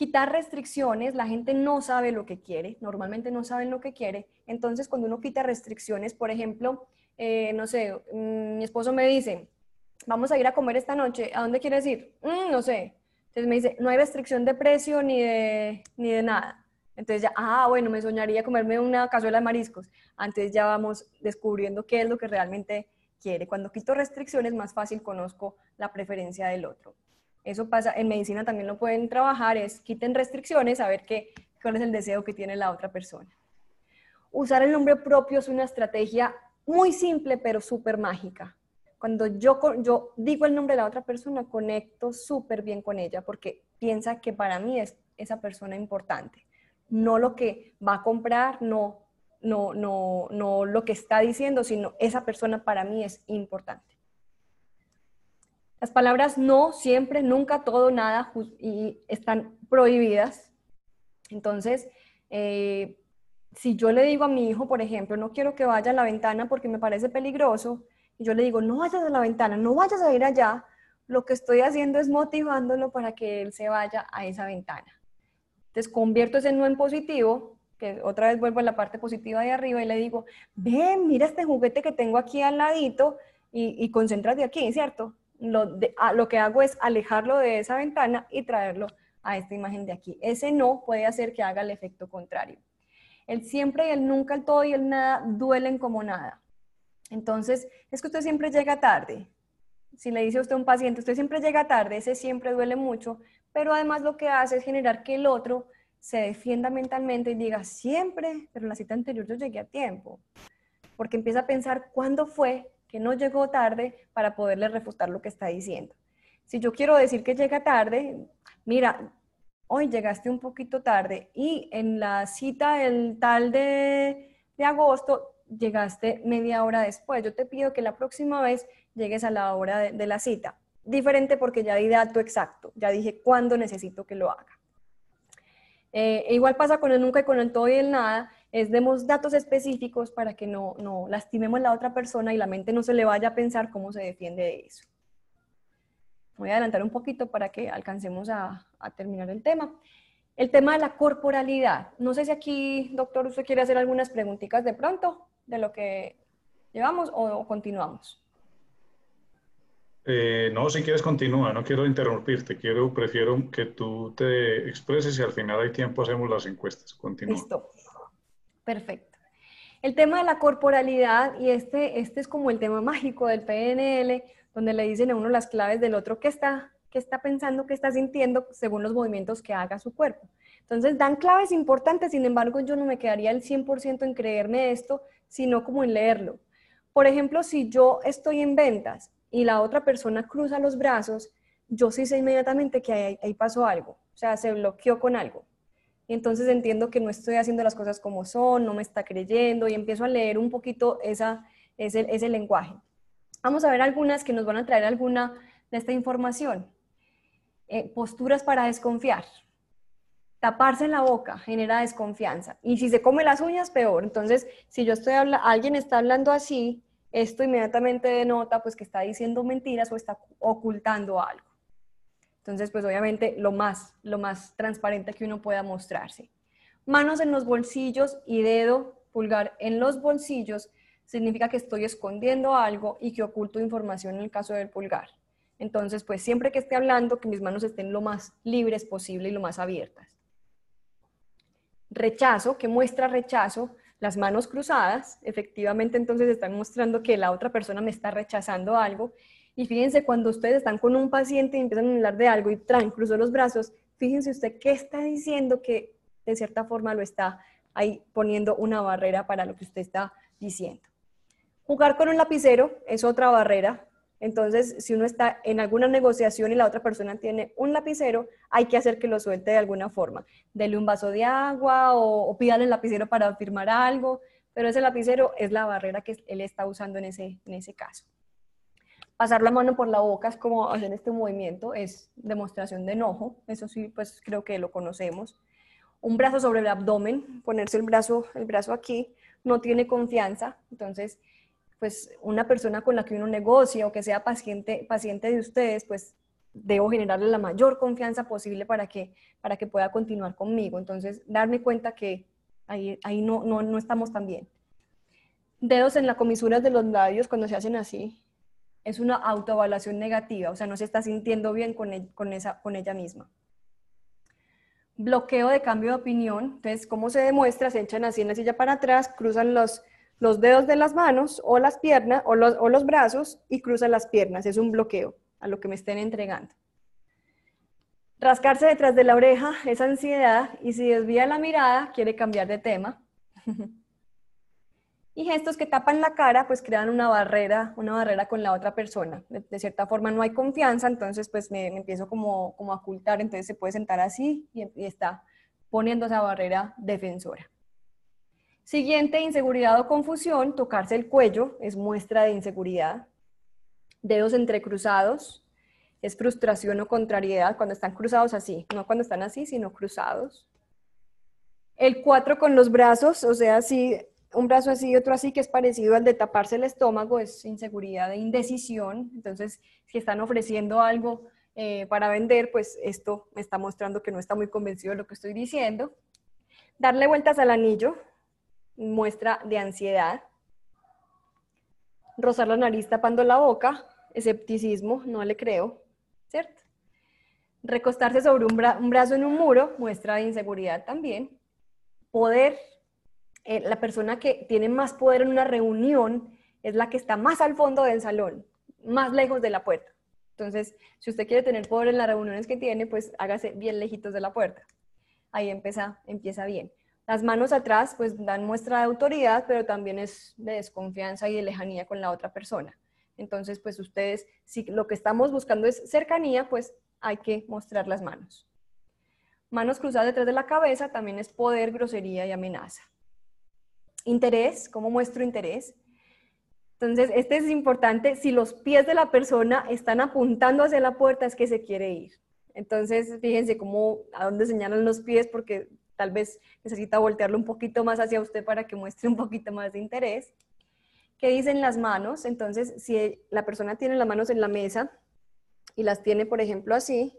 quitar restricciones, la gente no sabe lo que quiere, normalmente no saben lo que quiere, entonces cuando uno quita restricciones, por ejemplo, eh, no sé, mm, mi esposo me dice, vamos a ir a comer esta noche, ¿a dónde quieres ir? Mm, no sé. Entonces me dice, no hay restricción de precio ni de, ni de nada. Entonces ya, ah, bueno, me soñaría comerme una cazuela de mariscos. Antes ya vamos descubriendo qué es lo que realmente quiere. Cuando quito restricciones, más fácil conozco la preferencia del otro. Eso pasa, en medicina también lo pueden trabajar, es quiten restricciones, a ver qué, cuál es el deseo que tiene la otra persona. Usar el nombre propio es una estrategia muy simple, pero súper mágica. Cuando yo, digo el nombre de la otra persona, conecto súper bien con ella porque piensa que para mí es esa persona importante. no lo que va a comprar, no, no, no, no lo que está diciendo, sino esa persona para mí es importante. Las palabras no, siempre, nunca, todo, nada, y están prohibidas. Entonces, eh, si yo le digo a mi hijo, por ejemplo, no quiero que vaya a la ventana porque me parece peligroso, y yo le digo, no vayas a la ventana, no vayas a ir allá, lo que estoy haciendo es motivándolo para que él se vaya a esa ventana. Entonces convierto ese no en positivo, que otra vez vuelvo a la parte positiva de arriba y le digo, ven, mira este juguete que tengo aquí al ladito y, y concéntrate aquí, ¿cierto? Lo, lo que hago es alejarlo de esa ventana y traerlo a esta imagen de aquí. Ese no puede hacer que haga el efecto contrario. El siempre y el nunca, el todo y el nada duelen como nada. Entonces, es que usted siempre llega tarde si le dice a usted a un paciente, usted siempre llega tarde, ese siempre duele mucho, pero además lo que hace es generar que el otro se defienda mentalmente y diga, siempre, pero en la cita anterior yo llegué a tiempo, porque empieza a pensar cuándo fue que no llegó tarde para poderle refutar lo que está diciendo. Si yo quiero decir que llega tarde, mira, hoy llegaste un poquito tarde y en la cita del tal de, de agosto llegaste media hora después. Yo te pido que la próxima vez llegues a la hora de, la cita. Diferente porque ya di dato exacto, ya dije cuándo necesito que lo haga. Eh, e igual pasa con el nunca y con el todo y el nada, es demos datos específicos para que no, no lastimemos a la otra persona y la mente no se le vaya a pensar cómo se defiende de eso. Voy a adelantar un poquito para que alcancemos a, a terminar el tema. El tema de la corporalidad. No sé si aquí, doctor, usted quiere hacer algunas preguntitas de pronto de lo que llevamos o continuamos. Eh, no, si quieres continúa, no quiero interrumpirte, quiero, prefiero que tú te expreses y al final hay tiempo hacemos las encuestas. Continúa. Listo. Perfecto. El tema de la corporalidad, y este, este es como el tema mágico del PNL, donde le dicen a uno las claves del otro que está, que está pensando, que está sintiendo, según los movimientos que haga su cuerpo. Entonces dan claves importantes, sin embargo yo no me quedaría el 100% en creerme esto, sino como en leerlo. Por ejemplo, si yo estoy en ventas y la otra persona cruza los brazos, yo sí sé inmediatamente que ahí, pasó algo, o sea, se bloqueó con algo. Entonces entiendo que no estoy haciendo las cosas como son, no me está creyendo y empiezo a leer un poquito esa, ese, ese lenguaje. Vamos a ver algunas que nos van a traer alguna de esta información. Eh, posturas para desconfiar. Taparse la boca genera desconfianza. Y si se come las uñas, peor. Entonces, si yo estoy hablando, alguien está hablando así, esto inmediatamente denota pues que está diciendo mentiras o está ocultando algo. Entonces, pues obviamente lo más, lo más transparente que uno pueda mostrarse. Manos en los bolsillos y dedo pulgar en los bolsillos significa que estoy escondiendo algo y que oculto información en el caso del pulgar. Entonces, pues siempre que esté hablando, que mis manos estén lo más libres posible y lo más abiertas. Rechazo, que muestra rechazo, las manos cruzadas, efectivamente entonces están mostrando que la otra persona me está rechazando algo. Y fíjense, cuando ustedes están con un paciente y empiezan a hablar de algo y traen, cruzó los brazos, fíjense usted qué está diciendo que de cierta forma lo está ahí poniendo una barrera para lo que usted está diciendo. Jugar con un lapicero es otra barrera. Entonces, si uno está en alguna negociación y la otra persona tiene un lapicero, hay que hacer que lo suelte de alguna forma. Dele un vaso de agua o, pídale el lapicero para firmar algo, pero ese lapicero es la barrera que él está usando en ese, en ese caso. Pasar la mano por la boca es como hacer este movimiento, es demostración de enojo, eso sí, pues creo que lo conocemos. Un brazo sobre el abdomen, ponerse el brazo, el brazo aquí, no tiene confianza, entonces pues una persona con la que uno negocia o que sea paciente, paciente de ustedes, pues debo generarle la mayor confianza posible para que, para que pueda continuar conmigo. Entonces, darme cuenta que ahí, ahí no, no, no estamos tan bien. Dedos en las comisuras de los labios cuando se hacen así, es una autoevaluación negativa, o sea, no se está sintiendo bien con, con, esa, con ella misma. Bloqueo de cambio de opinión, entonces, ¿cómo se demuestra? Se echan así en la silla para atrás, cruzan los, los dedos de las manos o las piernas o los, o los brazos y cruza las piernas. Es un bloqueo a lo que me estén entregando. Rascarse detrás de la oreja es ansiedad y si desvía la mirada quiere cambiar de tema. y gestos que tapan la cara pues crean una barrera, una barrera con la otra persona. De, cierta forma no hay confianza, entonces pues me, empiezo como, como, a ocultar, entonces se puede sentar así y, y está poniendo esa barrera defensora. Siguiente, inseguridad o confusión, tocarse el cuello es muestra de inseguridad. Dedos entrecruzados es frustración o contrariedad cuando están cruzados así, no cuando están así, sino cruzados. El cuatro con los brazos, o sea, así, un brazo así y otro así, que es parecido al de taparse el estómago, es inseguridad e indecisión. Entonces, si están ofreciendo algo eh, para vender, pues esto me está mostrando que no está muy convencido de lo que estoy diciendo. Darle vueltas al anillo, muestra de ansiedad. Rozar la nariz tapando la boca, escepticismo, no le creo, ¿cierto? Recostarse sobre un, brazo en un muro, muestra de inseguridad también. Poder, eh, la persona que tiene más poder en una reunión es la que está más al fondo del salón, más lejos de la puerta. Entonces, si usted quiere tener poder en las reuniones que tiene, pues hágase bien lejitos de la puerta. Ahí empieza, empieza bien. Las manos atrás pues dan muestra de autoridad, pero también es de desconfianza y de lejanía con la otra persona. Entonces, pues ustedes, si lo que estamos buscando es cercanía, pues hay que mostrar las manos. Manos cruzadas detrás de la cabeza también es poder, grosería y amenaza. Interés, ¿cómo muestro interés? Entonces, este es importante, si los pies de la persona están apuntando hacia la puerta es que se quiere ir. Entonces, fíjense cómo, a dónde señalan los pies, porque tal vez necesita voltearlo un poquito más hacia usted para que muestre un poquito más de interés. ¿Qué dicen las manos? Entonces, si la persona tiene las manos en la mesa y las tiene, por ejemplo, así,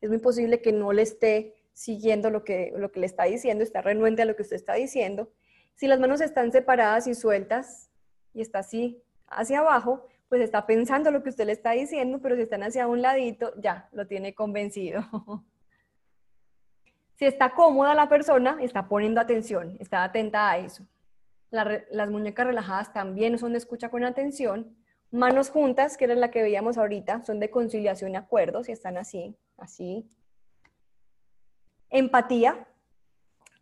es muy posible que no le esté siguiendo lo que, lo que le está diciendo, está renuente a lo que usted está diciendo. Si las manos están separadas y sueltas y está así hacia abajo, pues está pensando lo que usted le está diciendo, pero si están hacia un ladito, ya, lo tiene convencido. Si está cómoda la persona, está poniendo atención, está atenta a eso. las muñecas relajadas también son de escucha con atención. Manos juntas, que era la que veíamos ahorita, son de conciliación y acuerdo, si están así, así. Empatía.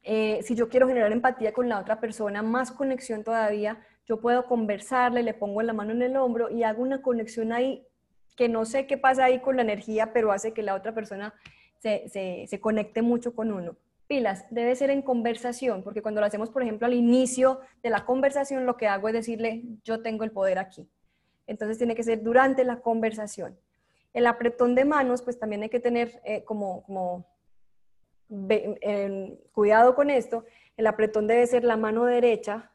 Eh, si yo quiero generar empatía con la otra persona, más conexión todavía, yo puedo conversarle, le pongo la mano en el hombro y hago una conexión ahí que no sé qué pasa ahí con la energía, pero hace que la otra persona se, conecte mucho con uno. Pilas, debe ser en conversación, porque cuando lo hacemos, por ejemplo, al inicio de la conversación, lo que hago es decirle, yo tengo el poder aquí. Entonces tiene que ser durante la conversación. El apretón de manos, pues también hay que tener eh, como, como cuidado con esto. El apretón debe ser la mano derecha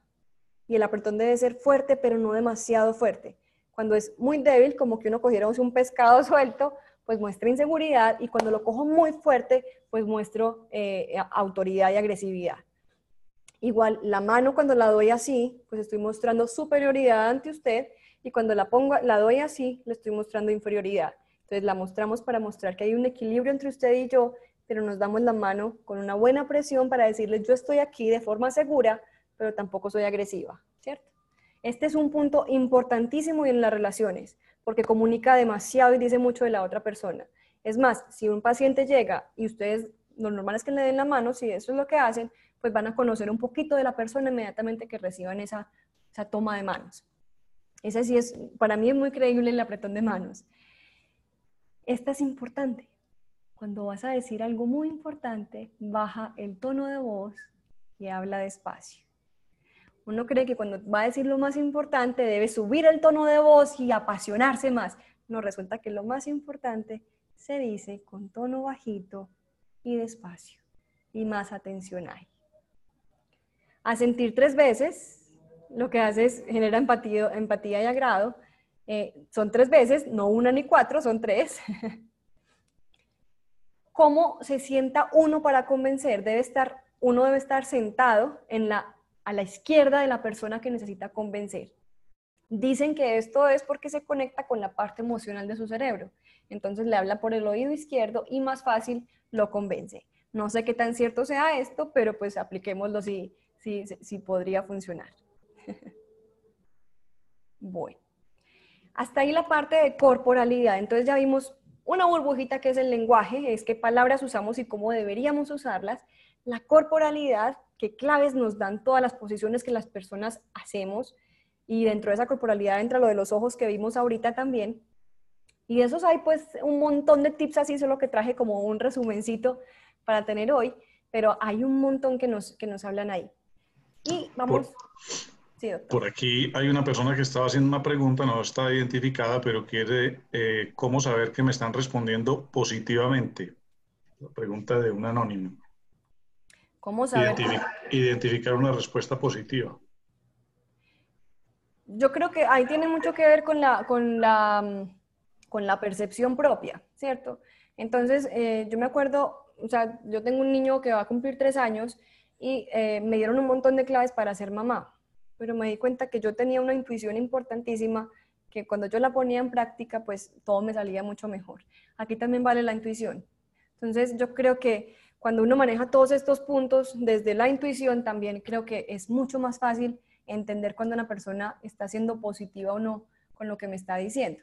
y el apretón debe ser fuerte, pero no demasiado fuerte. Cuando es muy débil, como que uno cogiera un pescado suelto, pues muestra inseguridad y cuando lo cojo muy fuerte, pues muestro eh, autoridad y agresividad. Igual, la mano cuando la doy así, pues estoy mostrando superioridad ante usted y cuando la pongo, la doy así, le estoy mostrando inferioridad. Entonces la mostramos para mostrar que hay un equilibrio entre usted y yo, pero nos damos la mano con una buena presión para decirle yo estoy aquí de forma segura, pero tampoco soy agresiva, ¿cierto? Este es un punto importantísimo en las relaciones, porque comunica demasiado y dice mucho de la otra persona. Es más, si un paciente llega y ustedes, lo normal es que le den la mano, si eso es lo que hacen, pues van a conocer un poquito de la persona inmediatamente que reciban esa, esa toma de manos. Ese sí es, para mí es muy creíble el apretón de manos. Esta es importante. Cuando vas a decir algo muy importante, baja el tono de voz y habla despacio. Uno cree que cuando va a decir lo más importante debe subir el tono de voz y apasionarse más. No, resulta que lo más importante se dice con tono bajito y despacio y más atención ahí. A sentir tres veces, lo que hace es genera empatía, empatía y agrado. Eh, son tres veces, no una ni cuatro, son tres. ¿Cómo se sienta uno para convencer? Debe estar, uno debe estar sentado en la a la izquierda de la persona que necesita convencer. Dicen que esto es porque se conecta con la parte emocional de su cerebro. Entonces le habla por el oído izquierdo y más fácil lo convence. No sé qué tan cierto sea esto, pero pues apliquémoslo si, si, si podría funcionar. bueno, hasta ahí la parte de corporalidad. Entonces ya vimos una burbujita que es el lenguaje, es qué palabras usamos y cómo deberíamos usarlas. La corporalidad qué claves nos dan todas las posiciones que las personas hacemos. Y dentro de esa corporalidad entra lo de los ojos que vimos ahorita también. Y de esos hay pues un montón de tips así, solo que traje como un resumencito para tener hoy. pero hay un montón que nos, que nos hablan ahí. Y vamos... aquí hay una persona que estaba haciendo una pregunta, no está identificada, pero quiere eh, cómo saber que me están respondiendo positivamente. La pregunta de un anónimo. ¿Cómo saber? identificar una respuesta positiva. Yo creo que ahí tiene mucho que ver con la, con la, con la percepción propia, ¿cierto? Entonces, eh, yo me acuerdo, o sea, yo tengo un niño que va a cumplir tres años y eh, me dieron un montón de claves para ser mamá, pero me di cuenta que yo tenía una intuición importantísima que cuando yo la ponía en práctica, pues todo me salía mucho mejor. Aquí también vale la intuición. Entonces, yo creo que cuando uno maneja todos estos puntos desde la intuición, también creo que es mucho más fácil entender cuando una persona está siendo positiva o no con lo que me está diciendo.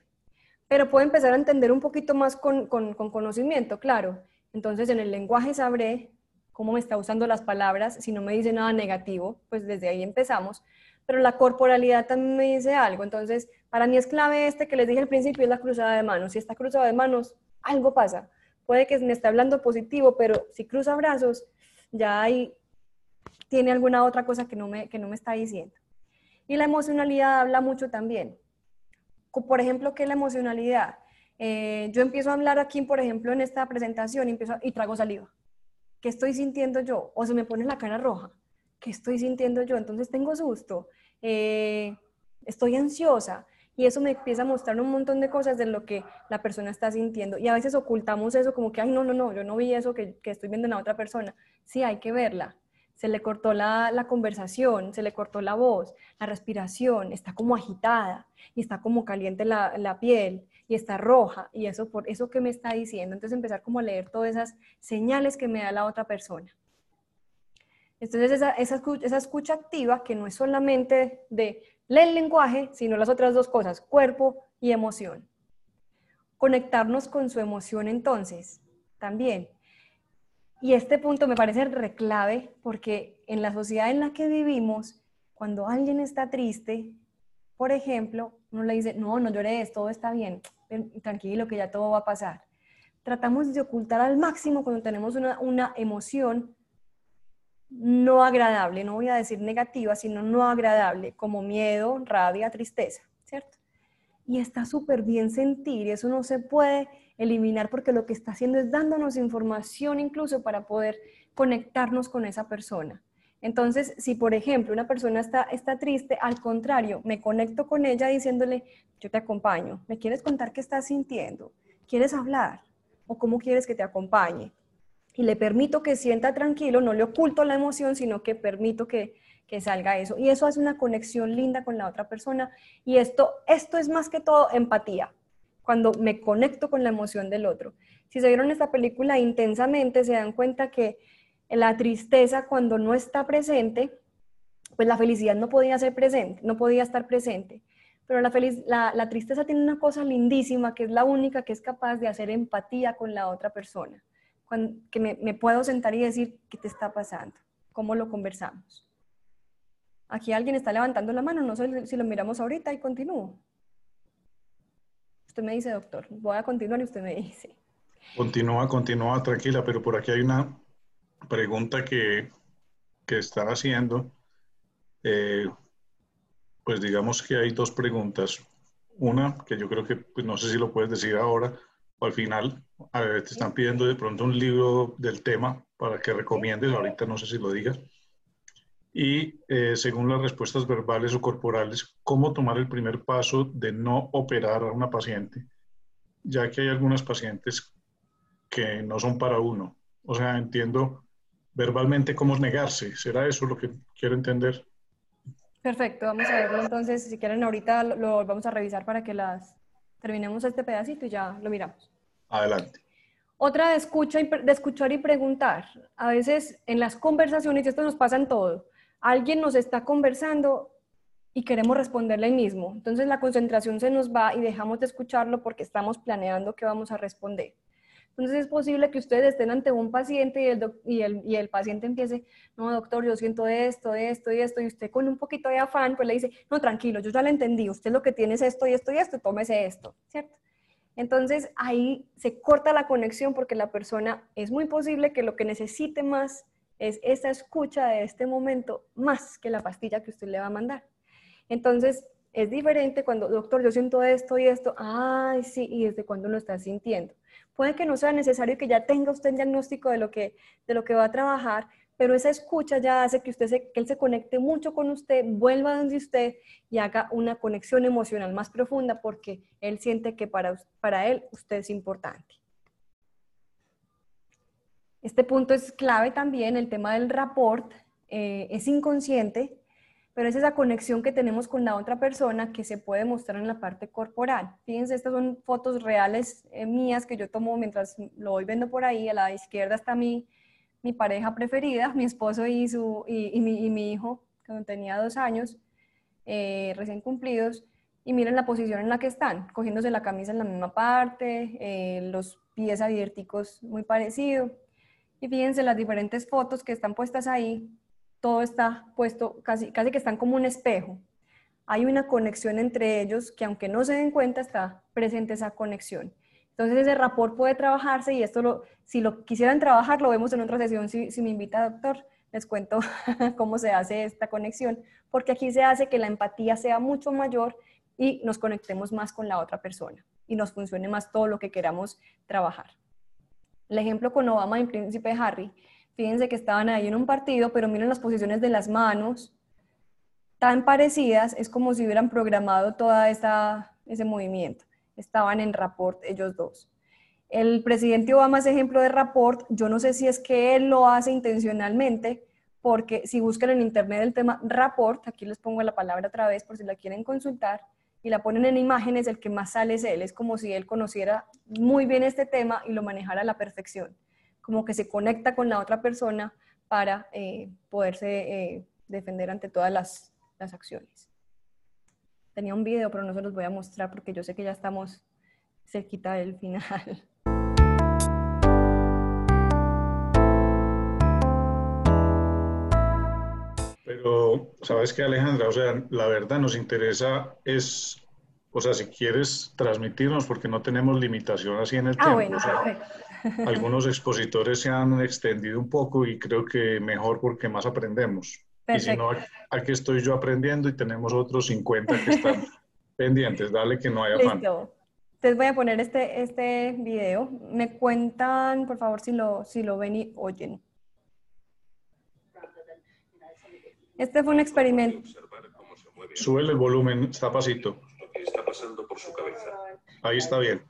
Pero puedo empezar a entender un poquito más con, con, con conocimiento, claro. Entonces, en el lenguaje sabré cómo me está usando las palabras, si no me dice nada negativo, pues desde ahí empezamos. Pero la corporalidad también me dice algo. Entonces, para mí es clave este que les dije al principio, es la cruzada de manos. Si está cruzada de manos, algo pasa. Puede que me esté hablando positivo, pero si cruza brazos, ya ahí tiene alguna otra cosa que no me, que no me está diciendo. Y la emocionalidad habla mucho también. Por ejemplo, ¿qué es la emocionalidad? Eh, yo empiezo a hablar aquí, por ejemplo, en esta presentación y, empiezo, y trago saliva. ¿Qué estoy sintiendo yo? O se me pone la cara roja. ¿Qué estoy sintiendo yo? Entonces tengo susto. Eh, estoy ansiosa. Y eso me empieza a mostrar un montón de cosas de lo que la persona está sintiendo. Y a veces ocultamos eso como que, ay, no, no, no, yo no vi eso que, que estoy viendo en la otra persona. Sí, hay que verla. Se le cortó la, la, conversación, se le cortó la voz, la respiración, está como agitada y está como caliente la, la piel y está roja y eso por eso que me está diciendo. Entonces empezar como a leer todas esas señales que me da la otra persona. Entonces esa, esa, escucha, activa que no es solamente de leer el lenguaje, sino las otras dos cosas, cuerpo y emoción. Conectarnos con su emoción entonces, también. Y este punto me parece reclave porque en la sociedad en la que vivimos, cuando alguien está triste, por ejemplo, uno le dice, no, no llores, todo está bien, tranquilo, que ya todo va a pasar. Tratamos de ocultar al máximo cuando tenemos una, una emoción no agradable, no voy a decir negativa, sino no agradable, como miedo, rabia, tristeza, ¿cierto? Y está súper bien sentir, eso no se puede eliminar porque lo que está haciendo es dándonos información incluso para poder conectarnos con esa persona. Entonces, si por ejemplo una persona está, está triste, al contrario, me conecto con ella diciéndole, yo te acompaño, ¿me quieres contar qué estás sintiendo? ¿Quieres hablar? ¿O cómo quieres que te acompañe? y le permito que sienta tranquilo, no le oculto la emoción, sino que permito que, que salga eso. Y eso hace una conexión linda con la otra persona. Y esto, esto es más que todo empatía, cuando me conecto con la emoción del otro. Si se vieron esta película intensamente, se dan cuenta que la tristeza cuando no está presente, pues la felicidad no podía ser presente, no podía estar presente. Pero la, feliz, la, la tristeza tiene una cosa lindísima, que es la única que es capaz de hacer empatía con la otra persona que me, puedo sentar y decir, ¿qué te está pasando? ¿Cómo lo conversamos? Aquí alguien está levantando la mano, no sé si lo miramos ahorita y continúo. Usted me dice, doctor, voy a continuar y usted me dice. Continúa, continúa, tranquila, pero por aquí hay una pregunta que, que están haciendo. Eh, pues digamos que hay dos preguntas. Una, que yo creo que, pues no sé si lo puedes decir ahora, al final a ver, te están pidiendo de pronto un libro del tema para que recomiendes, ahorita no sé si lo digas. Y eh, según las respuestas verbales o corporales, cómo tomar el primer paso de no operar a una paciente, ya que hay algunas pacientes que no son para uno. O sea, entiendo verbalmente cómo negarse. ¿Será eso lo que quiero entender? Perfecto, vamos a verlo entonces. Si quieren, ahorita lo vamos a revisar para que las terminemos este pedacito y ya lo miramos. Adelante. Otra de, escucha de escuchar y preguntar. A veces en las conversaciones, y esto nos pasa en todo, alguien nos está conversando y queremos responderle mismo. Entonces la concentración se nos va y dejamos de escucharlo porque estamos planeando qué vamos a responder. Entonces es posible que ustedes estén ante un paciente y el, y el, y el paciente empiece, no, doctor, yo siento esto, esto y esto, y usted con un poquito de afán, pues le dice, no, tranquilo, yo ya lo entendí, usted lo que tiene es esto y esto y esto, tómese esto, ¿cierto? Entonces ahí se corta la conexión porque la persona es muy posible que lo que necesite más es esa escucha de este momento más que la pastilla que usted le va a mandar. Entonces, es diferente cuando, doctor, yo siento esto y esto, ay, sí, y desde cuándo lo está sintiendo. Puede que no sea necesario que ya tenga usted el diagnóstico de lo que, de lo que va a trabajar, pero esa escucha ya hace que, usted se, que él se conecte mucho con usted, vuelva donde usted y haga una conexión emocional más profunda porque él siente que para, para él usted es importante. Este punto es clave también, el tema del rapport, eh, es inconsciente, pero es esa conexión que tenemos con la otra persona que se puede mostrar en la parte corporal. Fíjense, estas son fotos reales eh, mías que yo tomo mientras lo voy viendo por ahí. A la izquierda está mi, mi pareja preferida, mi esposo y, su, y, mi, hijo, cuando tenía dos años, eh, recién cumplidos. Y miren la posición en la que están, cogiéndose la camisa en la misma parte, los pies abierticos muy parecidos. Y fíjense las diferentes fotos que están puestas ahí, todo está puesto, casi, casi que están como un espejo. Hay una conexión entre ellos que aunque no se den cuenta está presente esa conexión. Entonces ese rapport puede trabajarse y esto lo, si lo quisieran trabajar lo vemos en otra sesión si, me invita doctor, les cuento cómo se hace esta conexión, porque aquí se hace que la empatía sea mucho mayor y nos conectemos más con la otra persona y nos funcione más todo lo que queramos trabajar. El ejemplo con Obama y Príncipe Harry, fíjense que estaban ahí en un partido, pero miren las posiciones de las manos, tan parecidas, es como si hubieran programado todo ese movimiento. Estaban en rapport ellos dos. El presidente Obama es ejemplo de rapport, yo no sé si es que él lo hace intencionalmente, porque si buscan en internet el tema rapport, aquí les pongo la palabra otra vez por si la quieren consultar, y la ponen en imágenes, el que más sale es él. Es como si él conociera muy bien este tema y lo manejara a la perfección. Como que se conecta con la otra persona para eh, poderse eh, defender ante todas las, las acciones. Tenía un video, pero no se los voy a mostrar porque yo sé que ya estamos cerquita del final. Pero, ¿sabes qué, Alejandra? O sea, la verdad nos interesa es, o sea, si quieres transmitirnos, porque no tenemos limitación así en el ah, tiempo. Bueno, algunos expositores se han extendido un poco y creo que mejor porque más aprendemos. Y si no, aquí estoy yo aprendiendo y tenemos otros 50 que están pendientes. Dale que no haya afán. Listo. Entonces voy a poner este, este video. Me cuentan, por favor, si lo, si lo ven y oyen. Este fue un experimento. Sube el volumen, está pasito. está pasando por su cabeza. Ahí está bien.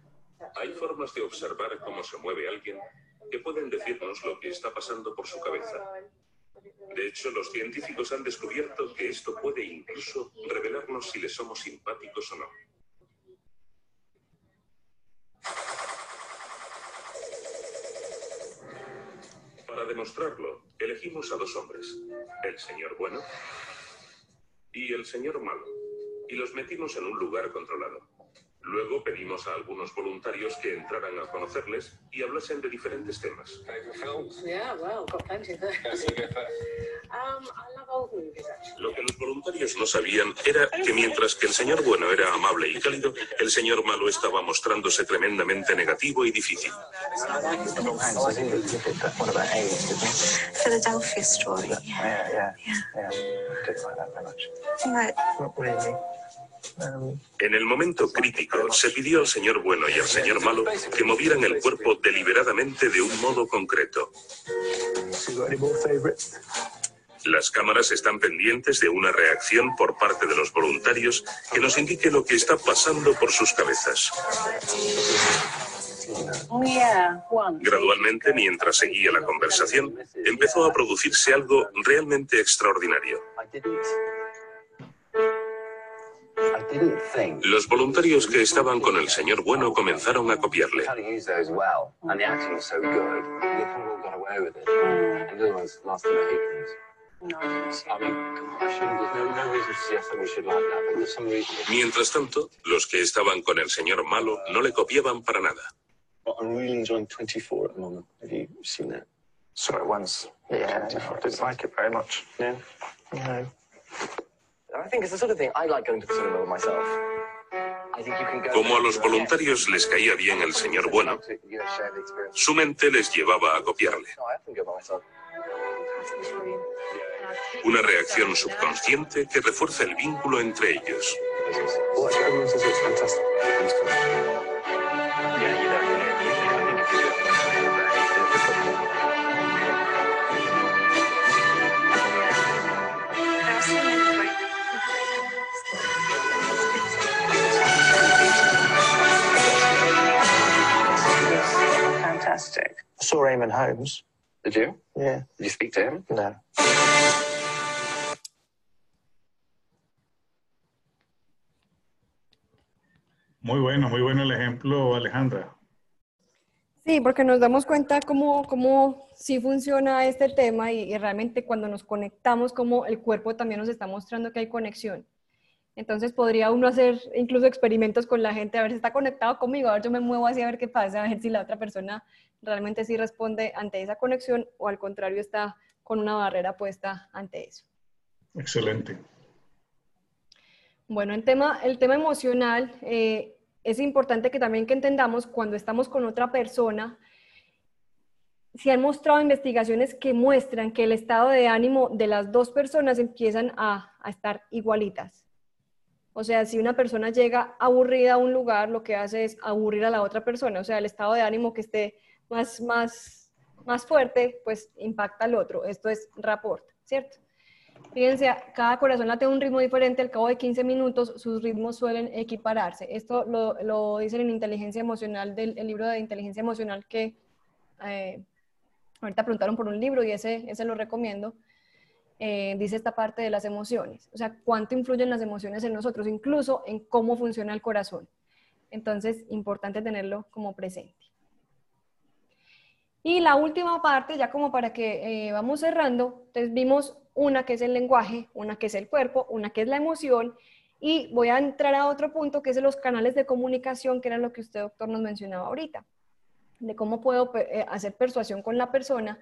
Hay formas de observar cómo se mueve alguien que pueden decirnos lo que está pasando por su cabeza. De hecho, los científicos han descubierto que esto puede incluso revelarnos si le somos simpáticos o no. Para demostrarlo, elegimos a dos hombres, el señor bueno y el señor malo, y los metimos en un lugar controlado. Luego pedimos a algunos voluntarios que entraran a conocerles y hablasen de diferentes temas. Lo que los voluntarios no sabían era que mientras que el señor bueno era amable y cálido, el señor malo estaba mostrándose tremendamente negativo y difícil. Philadelphia story. En el momento crítico, se pidió al señor bueno y al señor malo que movieran el cuerpo deliberadamente de un modo concreto. Las cámaras están pendientes de una reacción por parte de los voluntarios que nos indique lo que está pasando por sus cabezas. Gradualmente, mientras seguía la conversación, empezó a producirse algo realmente extraordinario. Los voluntarios que estaban con el señor bueno comenzaron a copiarle. Mientras tanto, los que estaban con el señor malo no le copiaban para nada. Como a los voluntarios les caía bien el señor bueno, su mente les llevaba a copiarle. Una reacción subconsciente que refuerza el vínculo entre ellos. Fantastic. I saw Eamon Holmes. Did you? Yeah. Did you speak to him? No. Muy bueno, muy bueno el ejemplo, Alejandra. Sí, porque nos damos cuenta cómo, cómo sí funciona este tema y, y realmente cuando nos conectamos, como el cuerpo también nos está mostrando que hay conexión. Entonces podría uno hacer incluso experimentos con la gente, a ver si está conectado conmigo, a ver yo me muevo así a ver qué pasa, a ver si la otra persona realmente sí responde ante esa conexión o al contrario está con una barrera puesta ante eso. Excelente. Bueno, el tema, el tema emocional eh, es importante que también que entendamos cuando estamos con otra persona, se han mostrado investigaciones que muestran que el estado de ánimo de las dos personas empiezan a, a estar igualitas. O sea, si una persona llega aburrida a un lugar, lo que hace es aburrir a la otra persona. O sea, el estado de ánimo que esté más, más, más fuerte, pues impacta al otro. Esto es rapport, ¿cierto? Fíjense, cada corazón late a un ritmo diferente. Al cabo de 15 minutos, sus ritmos suelen equipararse. Esto lo, lo dicen en inteligencia emocional, del el libro de inteligencia emocional que eh, ahorita preguntaron por un libro y ese, ese lo recomiendo. Eh, dice esta parte de las emociones, o sea, cuánto influyen las emociones en nosotros, incluso en cómo funciona el corazón. Entonces, importante tenerlo como presente. Y la última parte, ya como para que eh, vamos cerrando, entonces vimos una que es el lenguaje, una que es el cuerpo, una que es la emoción, y voy a entrar a otro punto que es los canales de comunicación, que era lo que usted, doctor, nos mencionaba ahorita, de cómo puedo eh, hacer persuasión con la persona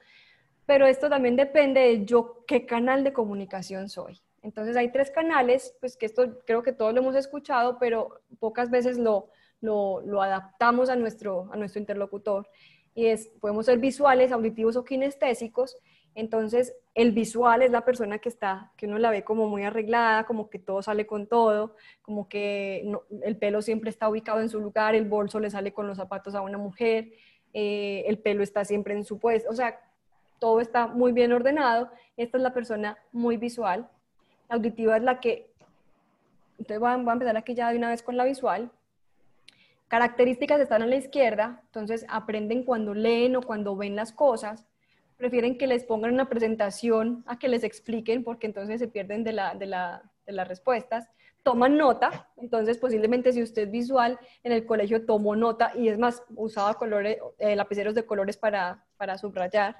pero esto también depende de yo qué canal de comunicación soy. Entonces hay tres canales, pues que esto creo que todos lo hemos escuchado, pero pocas veces lo, lo, adaptamos a nuestro, a nuestro interlocutor. Y es, podemos ser visuales, auditivos o kinestésicos. Entonces, el visual es la persona que está, que uno la ve como muy arreglada, como que todo sale con todo, como que el pelo siempre está ubicado en su lugar, el bolso le sale con los zapatos a una mujer, eh, el pelo está siempre en su puesto. O sea, todo está muy bien ordenado. Esta es la persona muy visual. La auditiva es la que, entonces voy a, empezar aquí ya de una vez con la visual. Características están a la izquierda, entonces aprenden cuando leen o cuando ven las cosas. Prefieren que les pongan una presentación a que les expliquen, porque entonces se pierden de, la, de, la, de las respuestas. Toman nota, entonces posiblemente si usted visual, en el colegio tomó nota y es más, usaba colores, eh, lapiceros de colores para, para subrayar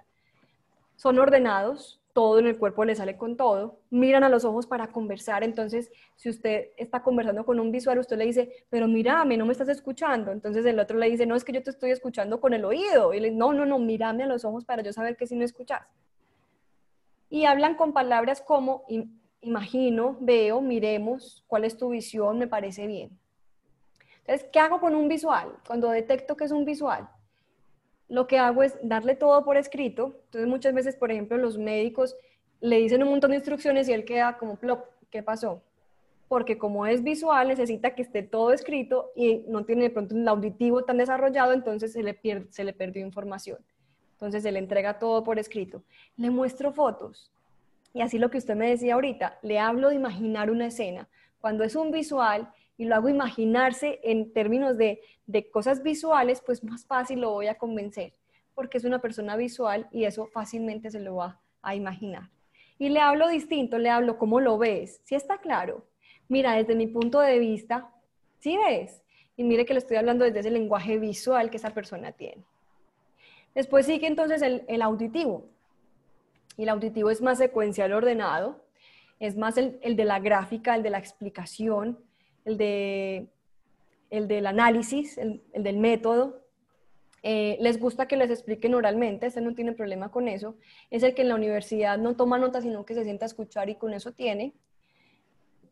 son ordenados, todo en el cuerpo le sale con todo, miran a los ojos para conversar, entonces si usted está conversando con un visual, usted le dice, pero mírame, no me estás escuchando, entonces el otro le dice, no, es que yo te estoy escuchando con el oído, y le dice, no, no, no, mírame a los ojos para yo saber que si no escuchas. Y hablan con palabras como, imagino, veo, miremos, cuál es tu visión, me parece bien. Entonces, ¿qué hago con un visual? Cuando detecto que es un visual, lo que hago es darle todo por escrito. Entonces muchas veces, por ejemplo, los médicos le dicen un montón de instrucciones y él queda como, plop, ¿qué pasó? Porque como es visual, necesita que esté todo escrito y no tiene de pronto el auditivo tan desarrollado, entonces se le, pierde, se le perdió información. Entonces se le entrega todo por escrito. Le muestro fotos. Y así lo que usted me decía ahorita, le hablo de imaginar una escena. Cuando es un visual, y lo hago imaginarse en términos de, de cosas visuales, pues más fácil lo voy a convencer, porque es una persona visual y eso fácilmente se lo va a imaginar. Y le hablo distinto, le hablo cómo lo ves, si está claro. Mira, desde mi punto de vista, ¿sí ves? Y mire que le estoy hablando desde ese lenguaje visual que esa persona tiene. Después sigue entonces el, el auditivo. Y el auditivo es más secuencial ordenado, es más el, el de la gráfica, el de la explicación, el, de, el del análisis, el, el del método. Eh, les gusta que les expliquen oralmente, este no tiene problema con eso. Es el que en la universidad no toma notas, sino que se sienta a escuchar y con eso tiene.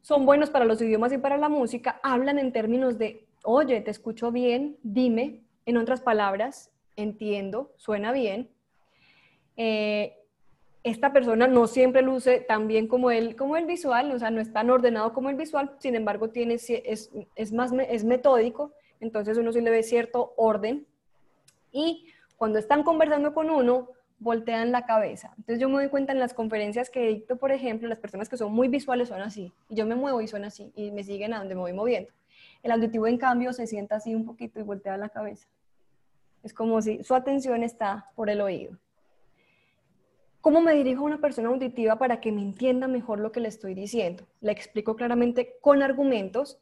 Son buenos para los idiomas y para la música. Hablan en términos de, oye, te escucho bien, dime. En otras palabras, entiendo, suena bien. Eh, esta persona no siempre luce tan bien como él, como el visual, o sea, no es tan ordenado como el visual, sin embargo, tiene, es, es más, es metódico, entonces uno sí le ve cierto orden. Y cuando están conversando con uno, voltean la cabeza. Entonces yo me doy cuenta en las conferencias que dicto, por ejemplo, las personas que son muy visuales son así, y yo me muevo y son así, y me siguen a donde me voy moviendo. El auditivo, en cambio, se sienta así un poquito y voltea la cabeza. Es como si su atención está por el oído. ¿Cómo me dirijo a una persona auditiva para que me entienda mejor lo que le estoy diciendo? Le explico claramente con argumentos.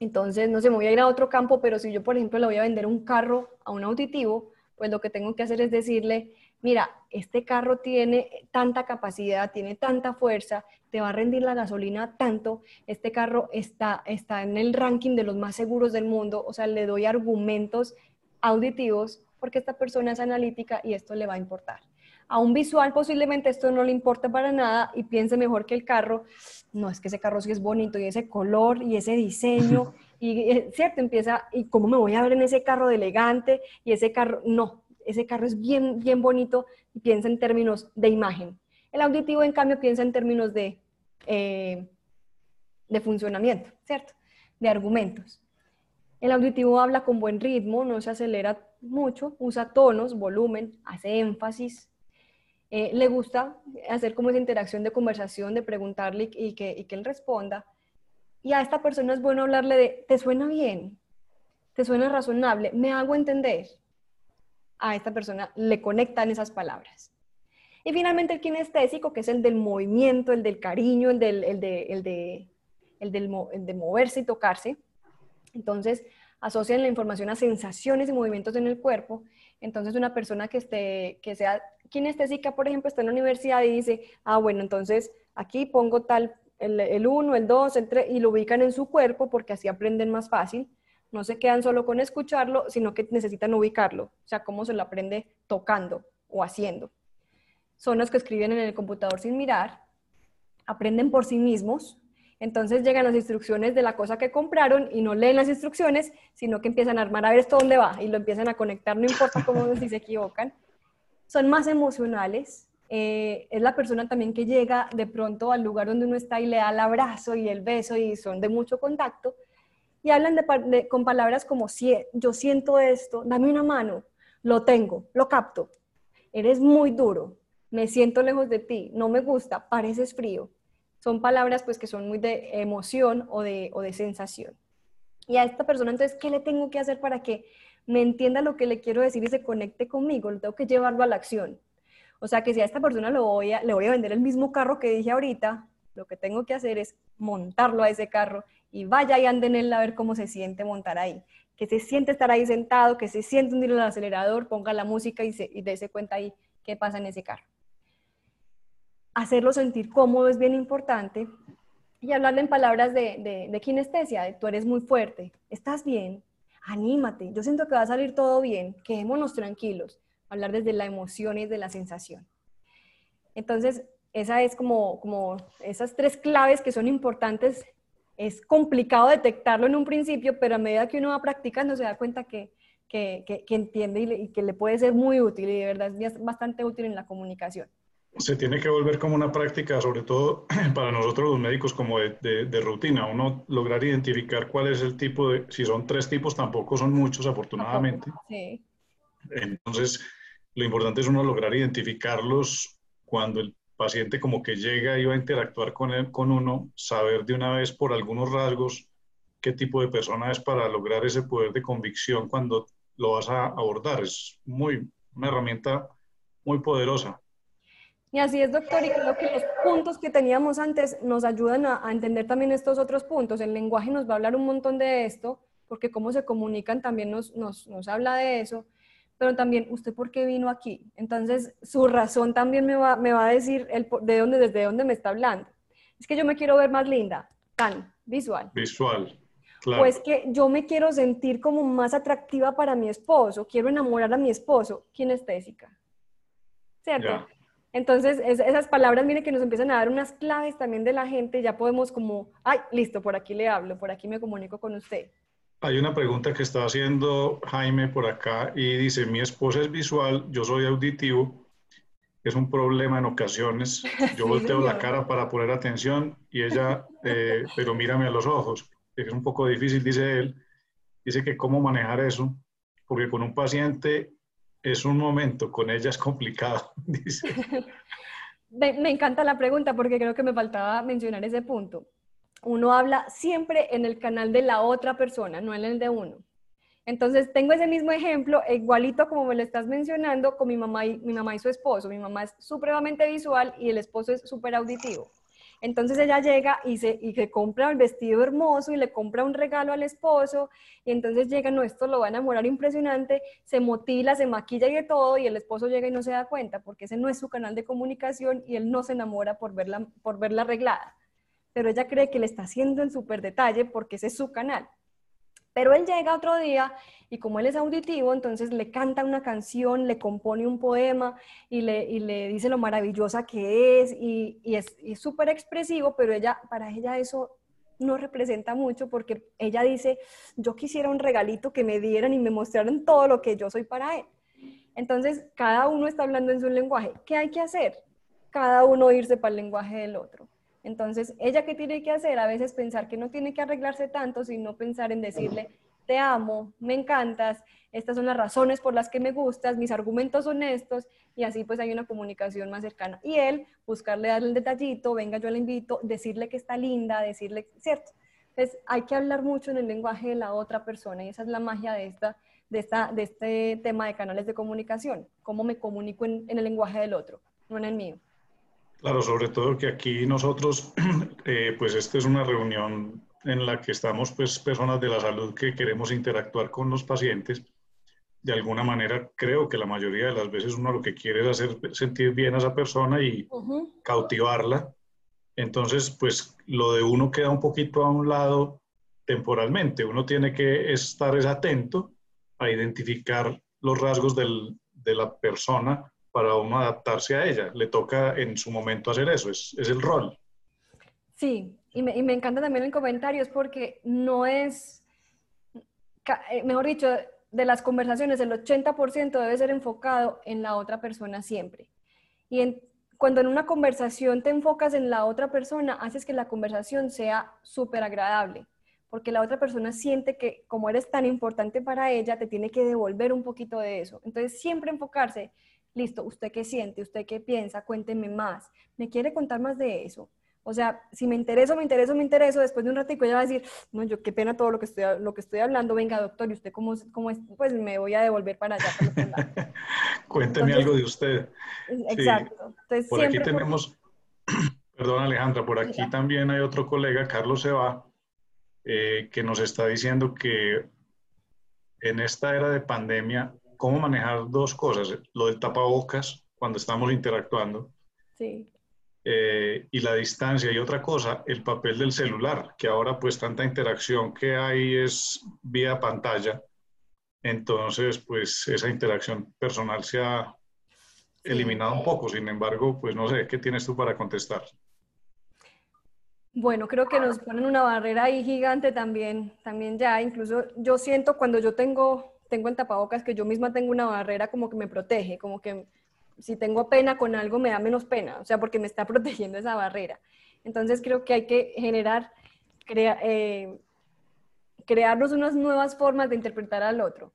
Entonces, no sé, me voy a ir a otro campo, pero si yo, por ejemplo, le voy a vender un carro a un auditivo, pues lo que tengo que hacer es decirle, mira, este carro tiene tanta capacidad, tiene tanta fuerza, te va a rendir la gasolina tanto, este carro está, está en el ranking de los más seguros del mundo, o sea, le doy argumentos auditivos porque esta persona es analítica y esto le va a importar. A un visual posiblemente esto no le importa para nada y piense mejor que el carro, no, es que ese carro sí es bonito y ese color y ese diseño, y cierto, empieza, ¿y cómo me voy a ver en ese carro de elegante? Y ese carro, no, ese carro es bien, bien bonito y piensa en términos de imagen. El auditivo, en cambio, piensa en términos de, eh, de funcionamiento, ¿cierto? De argumentos. El auditivo habla con buen ritmo, no se acelera mucho, usa tonos, volumen, hace énfasis. Eh, le gusta hacer como esa interacción de conversación, de preguntarle y que, y que él responda. Y a esta persona es bueno hablarle de, ¿te suena bien? ¿Te suena razonable? ¿Me hago entender? a esta persona le conectan esas palabras. Y finalmente el kinestésico, que es el del movimiento, el del cariño, el, del, el, de, el, de, el, del, de moverse y tocarse. Entonces, asocian la información a sensaciones y movimientos en el cuerpo. Entonces, una persona que, esté, que sea kinestésica, por ejemplo, está en la universidad y dice, ah, bueno, entonces aquí pongo tal, el 1, el 2, el 3, y lo ubican en su cuerpo porque así aprenden más fácil no se quedan solo con escucharlo, sino que necesitan ubicarlo, o sea, cómo se lo aprende tocando o haciendo. Son los que escriben en el computador sin mirar, aprenden por sí mismos, entonces llegan las instrucciones de la cosa que compraron y no leen las instrucciones, sino que empiezan a armar a ver esto dónde va y lo empiezan a conectar, no importa cómo si se equivocan. Son más emocionales. Eh, es la persona también que llega de pronto al lugar donde uno está y le da el abrazo y el beso y son de mucho contacto y hablan con palabras como, si, yo siento esto, dame una mano, lo tengo, lo capto, eres muy duro, me siento lejos de ti, no me gusta, pareces frío. Son palabras pues que son muy de emoción o de, o de sensación. Y a esta persona entonces, ¿qué le tengo que hacer para que me entienda lo que le quiero decir y se conecte conmigo? Lo tengo que llevarlo a la acción. O sea que si a esta persona lo voy a, le voy a vender el mismo carro que dije ahorita, lo que tengo que hacer es montarlo a ese carro y vaya y ande en él a ver cómo se siente montar ahí. Que se siente estar ahí sentado, que se siente hundir el acelerador, ponga la música y, se, y dése cuenta ahí qué pasa en ese carro. Hacerlo sentir cómodo es bien importante y hablarle en palabras de, de, kinestesia, de tú eres muy fuerte, estás bien, anímate, yo siento que va a salir todo bien, quedémonos tranquilos. Hablar desde la emoción y desde la sensación. Entonces, esa es como, como esas tres claves que son importantes es complicado detectarlo en un principio, pero a medida que uno va practicando se da cuenta que, que, que, entiende y, que le puede ser muy útil y de verdad es bastante útil en la comunicación. Se tiene que volver como una práctica, sobre todo para nosotros los médicos, como de, de, rutina, uno lograr identificar cuál es el tipo de, si son tres tipos, tampoco son muchos, afortunadamente. Sí. Entonces, lo importante es uno lograr identificarlos cuando el paciente como que llega y va a interactuar con, él, con uno, saber de una vez por algunos rasgos qué tipo de persona es para lograr ese poder de convicción cuando lo vas a abordar. Es muy, una herramienta muy poderosa. Y así es, doctor, y creo que los puntos que teníamos antes nos ayudan a, a, entender también estos otros puntos. El lenguaje nos va a hablar un montón de esto, porque cómo se comunican también nos, nos, nos habla de eso pero también, ¿usted por qué vino aquí? Entonces, su razón también me va, me va a decir el, de dónde, desde dónde me está hablando. Es que yo me quiero ver más linda, tan visual. Visual. Claro. Pues que yo me quiero sentir como más atractiva para mi esposo, quiero enamorar a mi esposo, kinestésica. ¿Cierto? Entonces, esas palabras, miren que nos empiezan a dar unas claves también de la gente, ya podemos como, ay, listo, por aquí le hablo, por aquí me comunico con usted. Hay una pregunta que está haciendo Jaime por acá y dice, mi esposa es visual, yo soy auditivo. es un problema en ocasiones. Yo volteo la cara para poner atención y ella, eh, pero mírame a los ojos. Es un poco difícil, dice él. Dice que cómo manejar eso, porque con un paciente es un momento, con ella es complicado, dice. Me, encanta la pregunta porque creo que me faltaba mencionar ese punto. Uno habla siempre en el canal de la otra persona, no en el de uno. Entonces, tengo ese mismo ejemplo, igualito como me lo estás mencionando, con mi mamá y, mi mamá y su esposo. Mi mamá es supremamente visual y el esposo es súper auditivo. Entonces ella llega y se, y se compra el vestido hermoso y le compra un regalo al esposo y entonces llega, no, esto lo va a enamorar impresionante, se motila, se maquilla y de todo y el esposo llega y no se da cuenta porque ese no es su canal de comunicación y él no se enamora por verla, por verla arreglada. Pero ella cree que le está haciendo en súper detalle porque ese es su canal. Pero él llega otro día y como él es auditivo, entonces le canta una canción, le compone un poema y le, dice lo maravillosa que es y, y es súper expresivo, pero ella, para ella eso no representa mucho porque ella dice, yo quisiera un regalito que me dieran y me mostraran todo lo que yo soy para él. Entonces, cada uno está hablando en su lenguaje. ¿Qué hay que hacer? Cada uno irse para el lenguaje del otro. Entonces, ella qué tiene que hacer? A veces pensar que no tiene que arreglarse tanto, sino pensar en decirle, te amo, me encantas, estas son las razones por las que me gustas, mis argumentos son estos, y así pues hay una comunicación más cercana. Y él, buscarle darle el detallito, venga, yo le invito, decirle que está linda, decirle, ¿cierto? Entonces, hay que hablar mucho en el lenguaje de la otra persona, y esa es la magia de, esta, de, esta, de este tema de canales de comunicación, cómo me comunico en el lenguaje del otro, no en el mío. Claro, sobre todo que aquí nosotros, eh, pues esta es una reunión en la que estamos pues personas de la salud que queremos interactuar con los pacientes. De alguna manera creo que la mayoría de las veces uno lo que quiere es hacer sentir bien a esa persona y cautivarla. Entonces, pues lo de uno queda un poquito a un lado temporalmente. Uno tiene que estar atento a identificar los rasgos del, de la persona para adaptarse a ella. Le toca en su momento hacer eso, es, el rol. Sí, y me, encanta también el comentario, es porque no es, eh, mejor dicho, de las conversaciones, el 80% debe ser enfocado en la otra persona siempre. Y cuando en una conversación te enfocas en la otra persona, haces que la conversación sea súper agradable, porque la otra persona siente que como eres tan importante para ella, te tiene que devolver un poquito de eso. Entonces, siempre enfocarse listo, ¿usted qué siente? ¿Usted qué piensa? Cuénteme más. ¿Me quiere contar más de eso? O sea, si me intereso, me intereso, me intereso, después de un ratico ella va a decir, no, yo qué pena todo lo que estoy, lo que estoy hablando, venga doctor, ¿y usted cómo, cómo es? Pues me voy a devolver para allá. Cuénteme algo de usted. Exacto. Entonces, por aquí tenemos, perdón Alejandra, por aquí también hay otro colega, Carlos Seba, eh, que nos está diciendo que en esta era de pandemia cómo manejar dos cosas, lo del tapabocas cuando estamos interactuando sí. eh, y la distancia y otra cosa, el papel del celular, que ahora pues tanta interacción que hay es vía pantalla, entonces pues esa interacción personal se ha eliminado un poco, sin embargo pues no sé, ¿qué tienes tú para contestar? Bueno, creo que nos ponen una barrera ahí gigante también, también ya, incluso yo siento cuando yo tengo tengo el tapabocas que yo misma tengo una barrera como que me protege, como que si tengo pena con algo me da menos pena, o sea, porque me está protegiendo esa barrera. Entonces creo que hay que generar, eh, crearnos unas nuevas formas de interpretar al otro.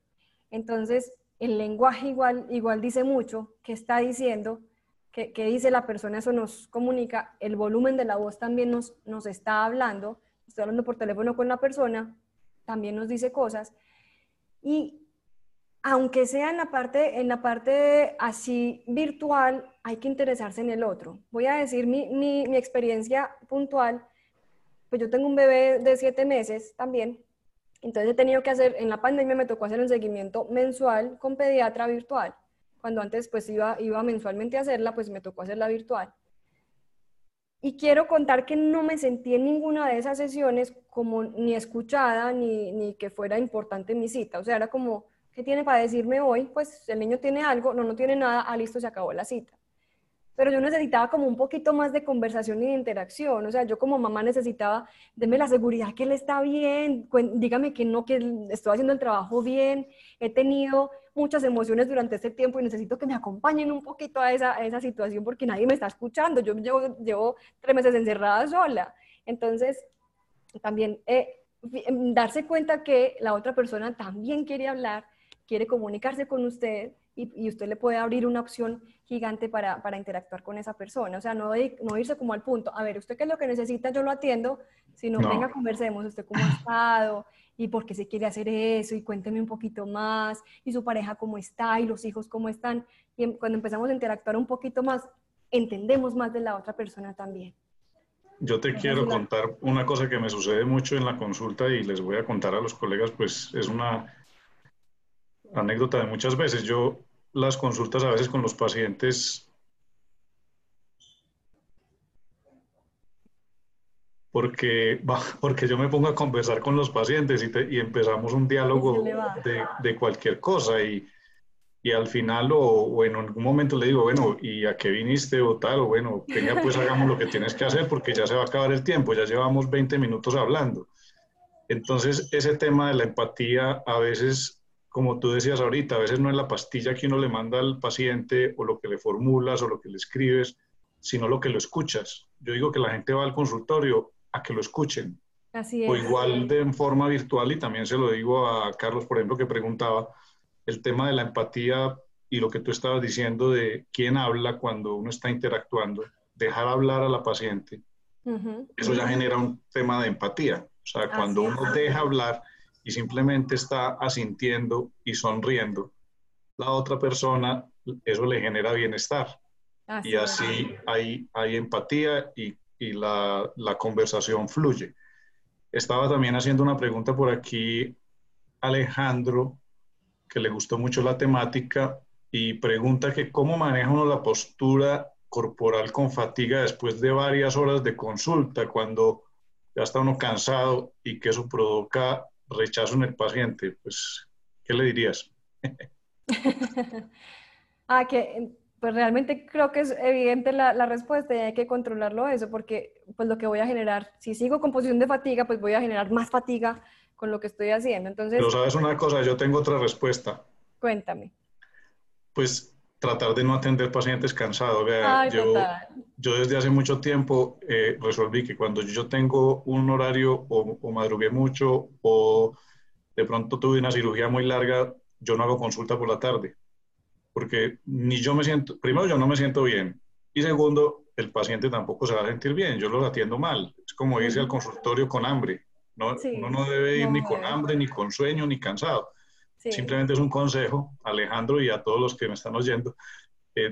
Entonces, el lenguaje igual, igual dice mucho, qué está diciendo, qué, dice la persona, eso nos comunica, el volumen de la voz también nos, nos está hablando, estoy hablando por teléfono con la persona, también nos dice cosas, y aunque sea en la parte, en la parte así virtual, hay que interesarse en el otro. Voy a decir mi, mi, mi experiencia puntual. Pues yo tengo un bebé de siete meses también. Entonces he tenido que hacer, en la pandemia me tocó hacer un seguimiento mensual con pediatra virtual. Cuando antes pues iba, iba mensualmente a hacerla, pues me tocó hacerla virtual. Y quiero contar que no me sentí en ninguna de esas sesiones como ni escuchada ni, ni que fuera importante mi cita. O sea, era como, ¿Qué tiene para decirme hoy? Pues el niño tiene algo, no, no tiene nada, ah, listo, se acabó la cita. pero yo necesitaba como un poquito más de conversación y de interacción. O sea, yo como mamá necesitaba, deme la seguridad que él está bien, dígame que no, que estoy haciendo el trabajo bien. He tenido muchas emociones durante este tiempo y necesito que me acompañen un poquito a esa, a esa situación porque nadie me está escuchando. Yo llevo, llevo tres meses encerrada sola. Entonces, también eh, darse cuenta que la otra persona también quiere hablar, quiere comunicarse con usted y, usted le puede abrir una opción gigante para, para, interactuar con esa persona. O sea, no, no irse como al punto, a ver, usted qué es lo que necesita, yo lo atiendo, sino no. venga, conversemos, usted cómo ha estado y por qué se quiere hacer eso y cuénteme un poquito más y su pareja cómo está y los hijos cómo están. Y em, cuando empezamos a interactuar un poquito más, entendemos más de la otra persona también. Yo te quiero contar una cosa que me sucede mucho en la consulta y les voy a contar a los colegas, pues es una anécdota de muchas veces. Yo las consultas a veces con los pacientes porque, porque yo me pongo a conversar con los pacientes y, y empezamos un diálogo de, de, cualquier cosa y, y al final o, o, en algún momento le digo, bueno, ¿y a qué viniste o tal? O bueno, venga, pues hagamos lo que tienes que hacer porque ya se va a acabar el tiempo, ya llevamos 20 minutos hablando. Entonces, ese tema de la empatía a veces como tú decías ahorita, a veces no es la pastilla que uno le manda al paciente o lo que le formulas o lo que le escribes, sino lo que lo escuchas. Yo digo que la gente va al consultorio a que lo escuchen. Así es. O igual de en forma virtual, y también se lo digo a Carlos, por ejemplo, que preguntaba el tema de la empatía y lo que tú estabas diciendo de quién habla cuando uno está interactuando, dejar hablar a la paciente. Eso ya genera un tema de empatía. O sea, cuando uno deja hablar y simplemente está asintiendo y sonriendo, la otra persona, eso le genera bienestar. y así hay, hay empatía y, y la, la, conversación fluye. Estaba también haciendo una pregunta por aquí, Alejandro, que le gustó mucho la temática y pregunta que cómo maneja uno la postura corporal con fatiga después de varias horas de consulta, cuando ya está uno cansado y que eso provoca rechazo en el paciente, pues, ¿qué le dirías? ah, que pues realmente creo que es evidente la, la, respuesta y hay que controlarlo eso, porque pues lo que voy a generar, si sigo con posición de fatiga, pues voy a generar más fatiga con lo que estoy haciendo. Entonces, Pero sabes una cosa, yo tengo otra respuesta. Cuéntame. Pues tratar de no atender pacientes cansados. yo, yo, desde hace mucho tiempo eh, resolví que cuando yo tengo un horario o, o, madrugué mucho o de pronto tuve una cirugía muy larga, yo no hago consulta por la tarde. Porque ni yo me siento, primero yo no me siento bien y segundo, el paciente tampoco se va a sentir bien, yo los atiendo mal. Es como irse al consultorio con hambre. ¿no? Uno no debe ir ni con hambre, ni con sueño, ni cansado. Simplemente es un consejo, Alejandro, y a todos los que me están oyendo,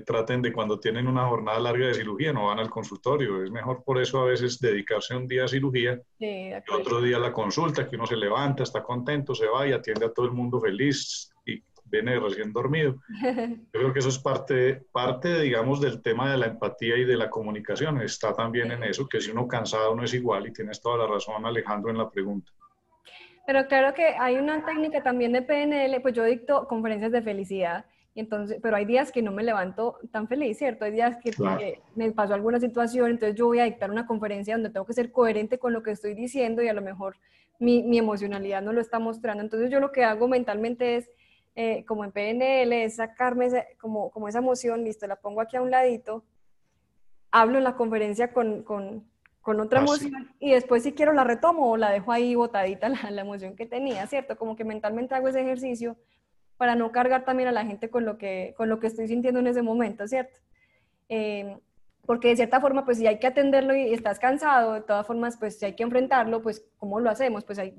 traten de cuando tienen una jornada larga de cirugía, no van al consultorio. Es mejor por eso a veces dedicarse un día a cirugía y otro día a la consulta, que uno se levanta, está contento, se va y atiende a todo el mundo feliz y viene recién dormido. Yo creo que eso es parte, parte, digamos, del tema de la empatía y de la comunicación. Está también en eso, que si uno cansado no es igual y tienes toda la razón, Alejandro, en la pregunta. Pero claro que hay una técnica también de PNL, pues yo dicto conferencias de felicidad, y entonces, pero hay días que no me levanto tan feliz, ¿cierto? Hay días que me pasó alguna situación, entonces yo voy a dictar una conferencia donde tengo que ser coherente con lo que estoy diciendo y a lo mejor mi, mi emocionalidad no lo está mostrando. Entonces yo lo que hago mentalmente es, eh, como en PNL, es sacarme como, como esa emoción, listo, la pongo aquí a un ladito, hablo en la conferencia con, con con otra ah, emoción y después si quiero la retomo o la dejo ahí botadita la, la, emoción que tenía, ¿cierto? Como que mentalmente hago ese ejercicio para no cargar también a la gente con lo que, con lo que estoy sintiendo en ese momento, ¿cierto? Eh, porque de cierta forma, pues si hay que atenderlo y estás cansado, de todas formas, pues si hay que enfrentarlo, pues ¿cómo lo hacemos? Pues ahí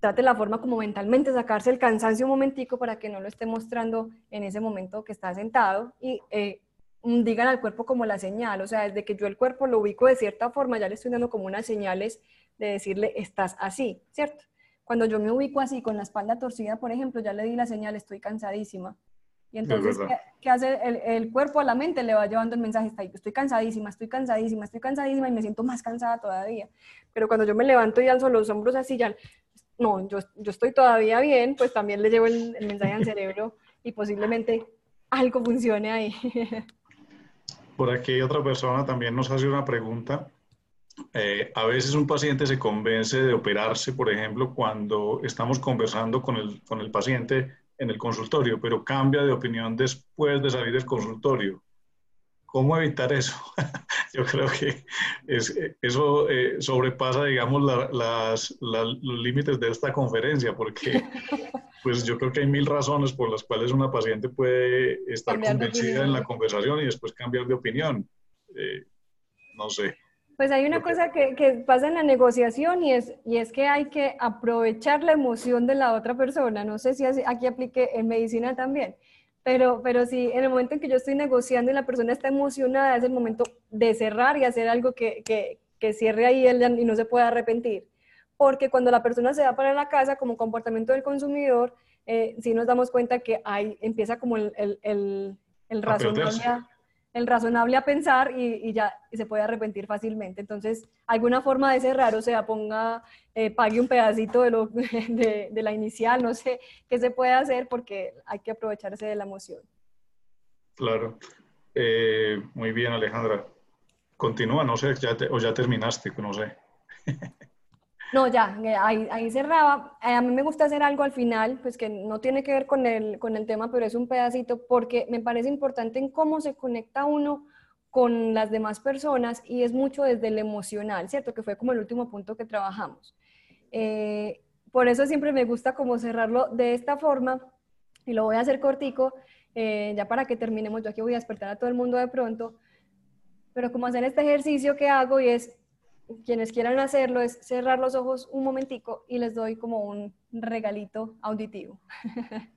trate la forma como mentalmente sacarse el cansancio un momentico para que no lo esté mostrando en ese momento que está sentado y eh, digan al cuerpo como la señal, o sea, desde que yo el cuerpo lo ubico de cierta forma, ya le estoy dando como unas señales de decirle, estás así, ¿cierto? Cuando yo me ubico así, con la espalda torcida, por ejemplo, ya le di la señal, estoy cansadísima. Y entonces, ¿qué, hace el, el, cuerpo a la mente? Le va llevando el mensaje, estoy cansadísima, estoy cansadísima, estoy cansadísima y me siento más cansada todavía. Pero cuando yo me levanto y alzo los hombros así, ya, no, yo, yo estoy todavía bien, pues también le llevo el, el mensaje al cerebro y posiblemente algo funcione ahí. Por aquí otra persona también nos hace una pregunta. Eh, a veces un paciente se convence de operarse, por ejemplo, cuando estamos conversando con el, con el paciente en el consultorio, pero cambia de opinión después de salir del consultorio. ¿Cómo evitar eso? Yo creo que es, eso eh, sobrepasa, digamos, las, los límites de esta conferencia, porque pues yo creo que hay mil razones por las cuales una paciente puede estar convencida en la conversación y después cambiar de opinión. Eh, no sé. Pues hay una cosa que, que, pasa en la negociación y es, y es que hay que aprovechar la emoción de la otra persona. No sé si aquí aplique en medicina también, pero, pero sí, en el momento en que yo estoy negociando y la persona está emocionada, es el momento de cerrar y hacer algo que, que, que cierre ahí y no se pueda arrepentir. Porque cuando la persona se va para la casa como comportamiento del consumidor, eh, sí nos damos cuenta que ahí empieza como el, el, el, el razonable el razonable a pensar y, ya se puede arrepentir fácilmente. Entonces, alguna forma de cerrar, o sea, ponga, eh, pague un pedacito de, lo, de, la inicial, no sé qué se puede hacer porque hay que aprovecharse de la emoción. Claro. Eh, muy bien, Alejandra. Continúa, no sé, ya o ya terminaste, no sé. No, ya, eh, ahí, ahí cerraba. Eh, a mí me gusta hacer algo al final, pues que no tiene que ver con el, con el tema, pero es un pedacito, porque me parece importante en cómo se conecta uno con las demás personas y es mucho desde el emocional, ¿cierto? Que fue como el último punto que trabajamos. Eh, por eso siempre me gusta como cerrarlo de esta forma y lo voy a hacer cortico, ya para que terminemos, yo aquí voy a despertar a todo el mundo de pronto, pero como hacer este ejercicio que hago y es quienes quieran hacerlo es cerrar los ojos un momentico y les doy como un regalito auditivo.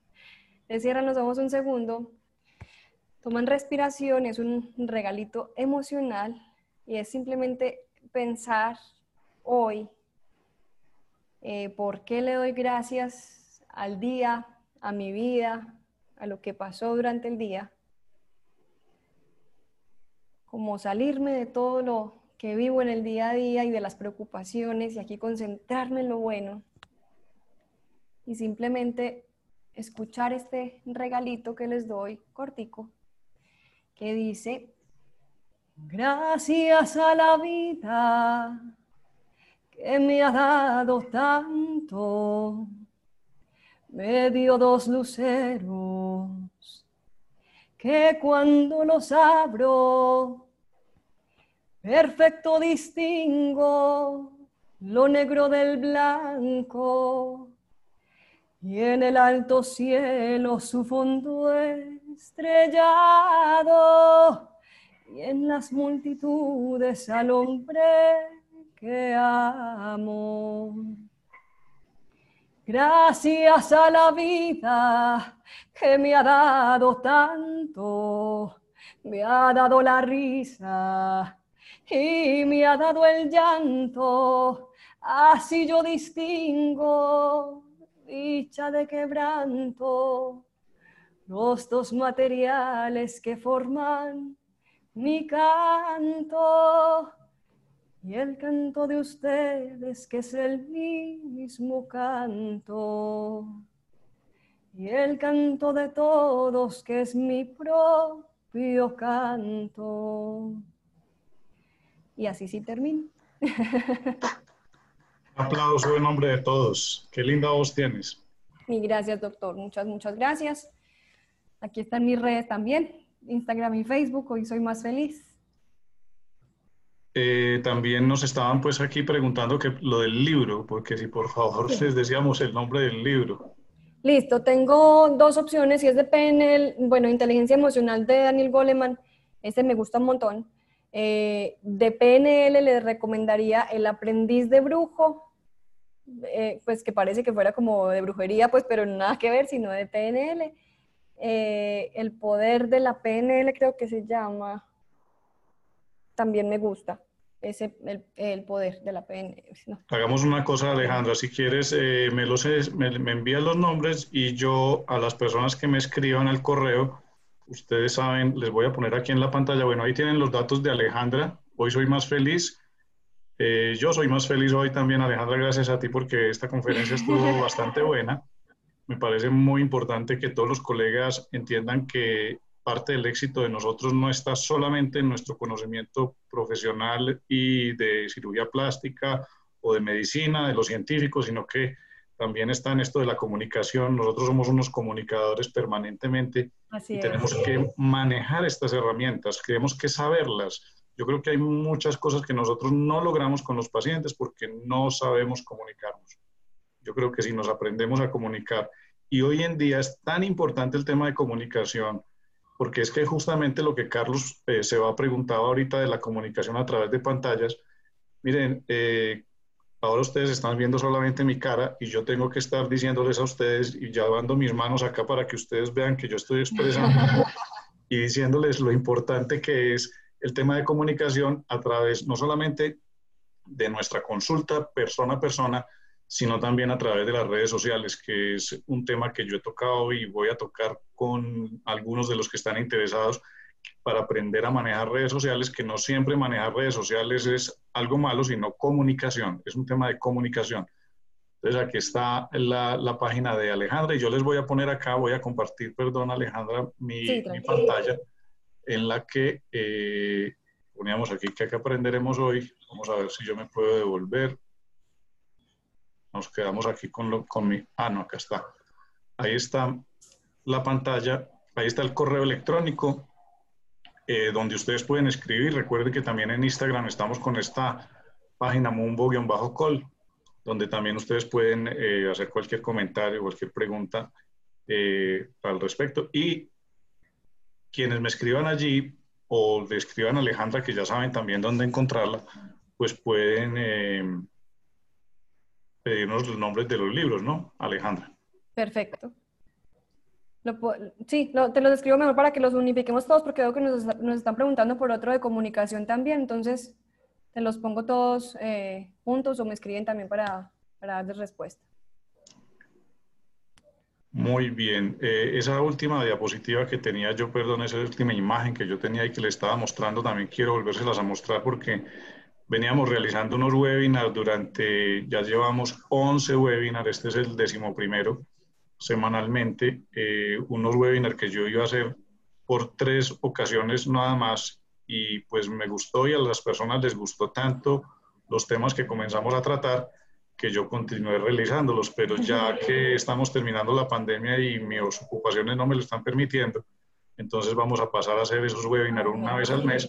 les cierran los ojos un segundo, toman respiración, es un regalito emocional y es simplemente pensar hoy eh, por qué le doy gracias al día, a mi vida, a lo que pasó durante el día, como salirme de todo lo que vivo en el día a día y de las preocupaciones y aquí concentrarme en lo bueno. Y simplemente escuchar este regalito que les doy cortico que dice, gracias a la vida que me ha dado tanto, me dio dos luceros que cuando los abro Perfecto distingo lo negro del blanco y en el alto cielo su fondo estrellado y en las multitudes al hombre que amo. Gracias a la vida que me ha dado tanto, me ha dado la risa y me ha dado el llanto, así yo distingo dicha de quebranto, los dos materiales que forman mi canto. Y el canto de ustedes que es el mismo canto. Y el canto de todos que es mi propio canto. Y así sí termino. aplauso en nombre de todos. Qué linda voz tienes. Y gracias, doctor. Muchas, muchas gracias. Aquí están mis redes también, Instagram y Facebook. Hoy soy más feliz. Eh, también nos estaban pues aquí preguntando que lo del libro, porque si por favor les decíamos el nombre del libro. Listo, tengo dos opciones, y es de PNL, bueno, Inteligencia Emocional de Daniel Goleman, ese me gusta un montón, eh, de PNL les recomendaría El aprendiz de brujo, eh, pues que parece que fuera como de brujería, pues pero nada que ver, sino de PNL. Eh, el poder de la PNL creo que se llama, también me gusta. Ese, el, poder de la PNL. Hagamos una cosa, Alejandra, si quieres, me, los, me, me envías los nombres y yo a las personas que me escriban al correo, ustedes saben, les voy a poner aquí en la pantalla, bueno, ahí tienen los datos de Alejandra, hoy soy más feliz. Eh, yo soy más feliz hoy también, Alejandra, gracias a ti porque esta conferencia estuvo bastante buena. Me parece muy importante que todos los colegas entiendan que parte del éxito de nosotros no está solamente en nuestro conocimiento profesional y de cirugía plástica o de medicina, de los científicos, sino que también está en esto de la comunicación. Nosotros somos unos comunicadores permanentemente y tenemos que manejar estas herramientas, tenemos que saberlas. Yo creo que hay muchas cosas que nosotros no logramos con los pacientes porque no sabemos comunicarnos. Yo creo que si nos aprendemos a comunicar, y hoy en día es tan importante el tema de comunicación, porque es que justamente lo que Carlos eh, se va a preguntar ahorita de la comunicación a través de pantallas, miren, eh, ahora ustedes están viendo solamente mi cara y yo tengo que estar diciéndoles a ustedes y llevando mis manos acá para que ustedes vean que yo estoy expresando y diciéndoles lo importante que es el tema de comunicación a través no solamente de nuestra consulta persona a persona, sino también a través de las redes sociales, que es un tema que yo he tocado y voy a tocar con algunos de los que están interesados para aprender a manejar redes sociales, que no siempre manejar redes sociales es algo malo, sino comunicación, es un tema de comunicación. Entonces aquí está la, página de Alejandra y yo les voy a poner acá, voy a compartir, perdón Alejandra, mi, pantalla en la que eh, poníamos aquí que aprenderemos hoy. Vamos a ver si yo me puedo devolver nos quedamos aquí con, lo, con mi... Ah, no, acá está. Ahí está la pantalla, ahí está el correo electrónico, eh, donde ustedes pueden escribir. Recuerden que también en Instagram estamos con esta página mumbo-call, donde también ustedes pueden eh, hacer cualquier comentario, cualquier pregunta eh, al respecto. Y quienes me escriban allí o le escriban a Alejandra, que ya saben también dónde encontrarla, pues pueden pedirnos los nombres de los libros, ¿no, Alejandra? Perfecto. Sí, te los escribo mejor para que los unifiquemos todos porque veo que nos, están preguntando por otro de comunicación también, entonces te los pongo todos eh, juntos o me escriben también para, para darles respuesta. Muy bien. Eh, esa última diapositiva que tenía yo, perdón, esa última imagen que yo tenía y que le estaba mostrando, también quiero volvérselas a mostrar porque veníamos realizando unos webinars durante, ya llevamos 11 webinars, este es el décimo primero, semanalmente, eh, unos webinars que yo iba a hacer por tres ocasiones nada más y pues me gustó y a las personas les gustó tanto los temas que comenzamos a tratar que yo continué realizándolos, pero ya que estamos terminando la pandemia y mis ocupaciones no me lo están permitiendo, entonces vamos a pasar a hacer esos webinars una vez al mes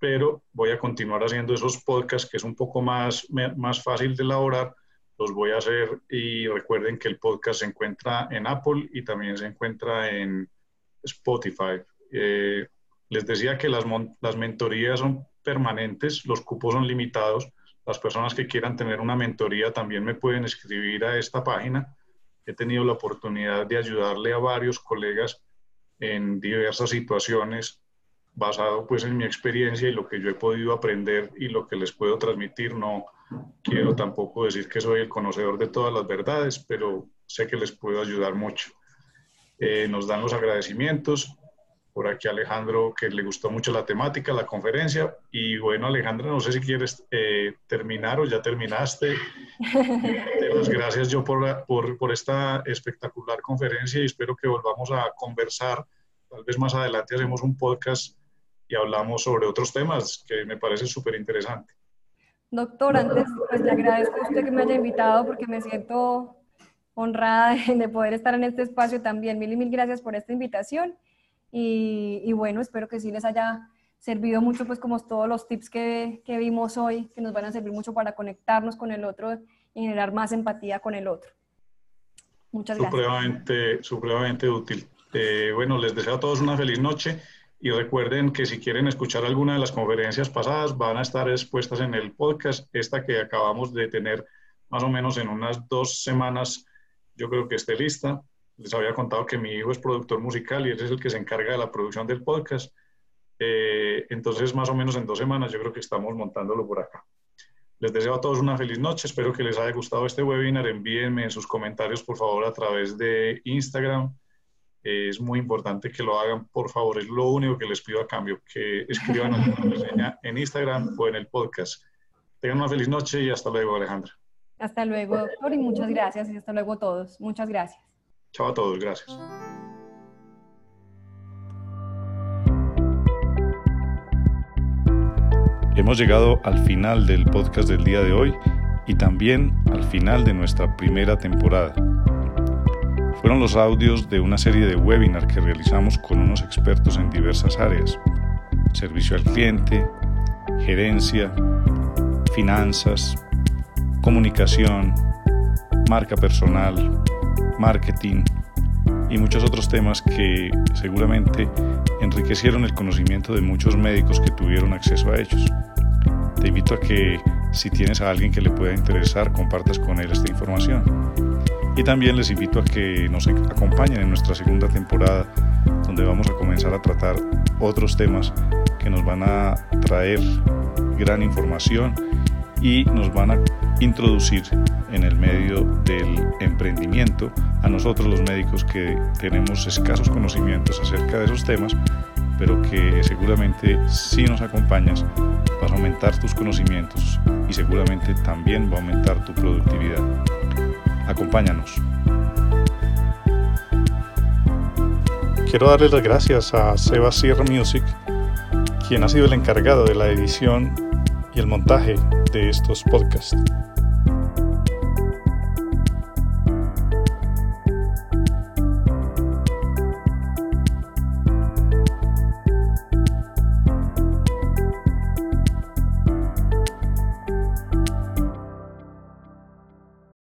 pero voy a continuar haciendo esos podcasts que es un poco más, más fácil de elaborar. Los voy a hacer y recuerden que el podcast se encuentra en Apple y también se encuentra en Spotify. Eh, les decía que las, las mentorías son permanentes, los cupos son limitados. Las personas que quieran tener una mentoría también me pueden escribir a esta página. He tenido la oportunidad de ayudarle a varios colegas en diversas situaciones basado pues en mi experiencia y lo que yo he podido aprender y lo que les puedo transmitir. No quiero tampoco decir que soy el conocedor de todas las verdades, pero sé que les puedo ayudar mucho. Eh, nos dan los agradecimientos. Por aquí Alejandro, que le gustó mucho la temática, la conferencia. Y bueno, Alejandro, no sé si quieres eh, terminar o ya terminaste. las gracias yo por, por, por esta espectacular conferencia y espero que volvamos a conversar. Tal vez más adelante hacemos un podcast y hablamos sobre otros temas que me parece súper interesante. Doctor, antes pues le agradezco a usted que me haya invitado porque me siento honrada de, poder estar en este espacio también. Mil y mil gracias por esta invitación y, y, bueno, espero que sí les haya servido mucho pues como todos los tips que, que, vimos hoy, que nos van a servir mucho para conectarnos con el otro y generar más empatía con el otro. Muchas gracias. Supremamente, supremamente útil. Eh, bueno, les deseo a todos una feliz noche y recuerden que si quieren escuchar alguna de las conferencias pasadas, van a estar expuestas en el podcast. Esta que acabamos de tener más o menos en unas dos semanas, yo creo que esté lista. Les había contado que mi hijo es productor musical y él es el que se encarga de la producción del podcast. Eh, entonces, más o menos en dos semanas, yo creo que estamos montándolo por acá. Les deseo a todos una feliz noche. Espero que les haya gustado este webinar. Envíenme sus comentarios, por favor, a través de Instagram eh, es muy importante que lo hagan, por favor. Es lo único que les pido a cambio, que escriban en Instagram o en el podcast. Tengan una feliz noche y hasta luego, Alejandra. Hasta luego, doctor, y muchas gracias. Y hasta luego a todos. Muchas gracias. Chao a todos, gracias. Hemos llegado al final del podcast del día de hoy y también al final de nuestra primera temporada. Fueron los audios de una serie de webinars que realizamos con unos expertos en diversas áreas. Servicio al cliente, gerencia, finanzas, comunicación, marca personal, marketing y muchos otros temas que seguramente enriquecieron el conocimiento de muchos médicos que tuvieron acceso a ellos. Te invito a que si tienes a alguien que le pueda interesar, compartas con él esta información. Y también les invito a que nos acompañen en nuestra segunda temporada, donde vamos a comenzar a tratar otros temas que nos van a traer gran información y nos van a introducir en el medio del emprendimiento a nosotros los médicos que tenemos escasos conocimientos acerca de esos temas, pero que seguramente si nos acompañas vas a aumentar tus conocimientos y seguramente también va a aumentar tu productividad. Acompáñanos. Quiero darle las gracias a Seba Sierra Music, quien ha sido el encargado de la edición y el montaje de estos podcasts.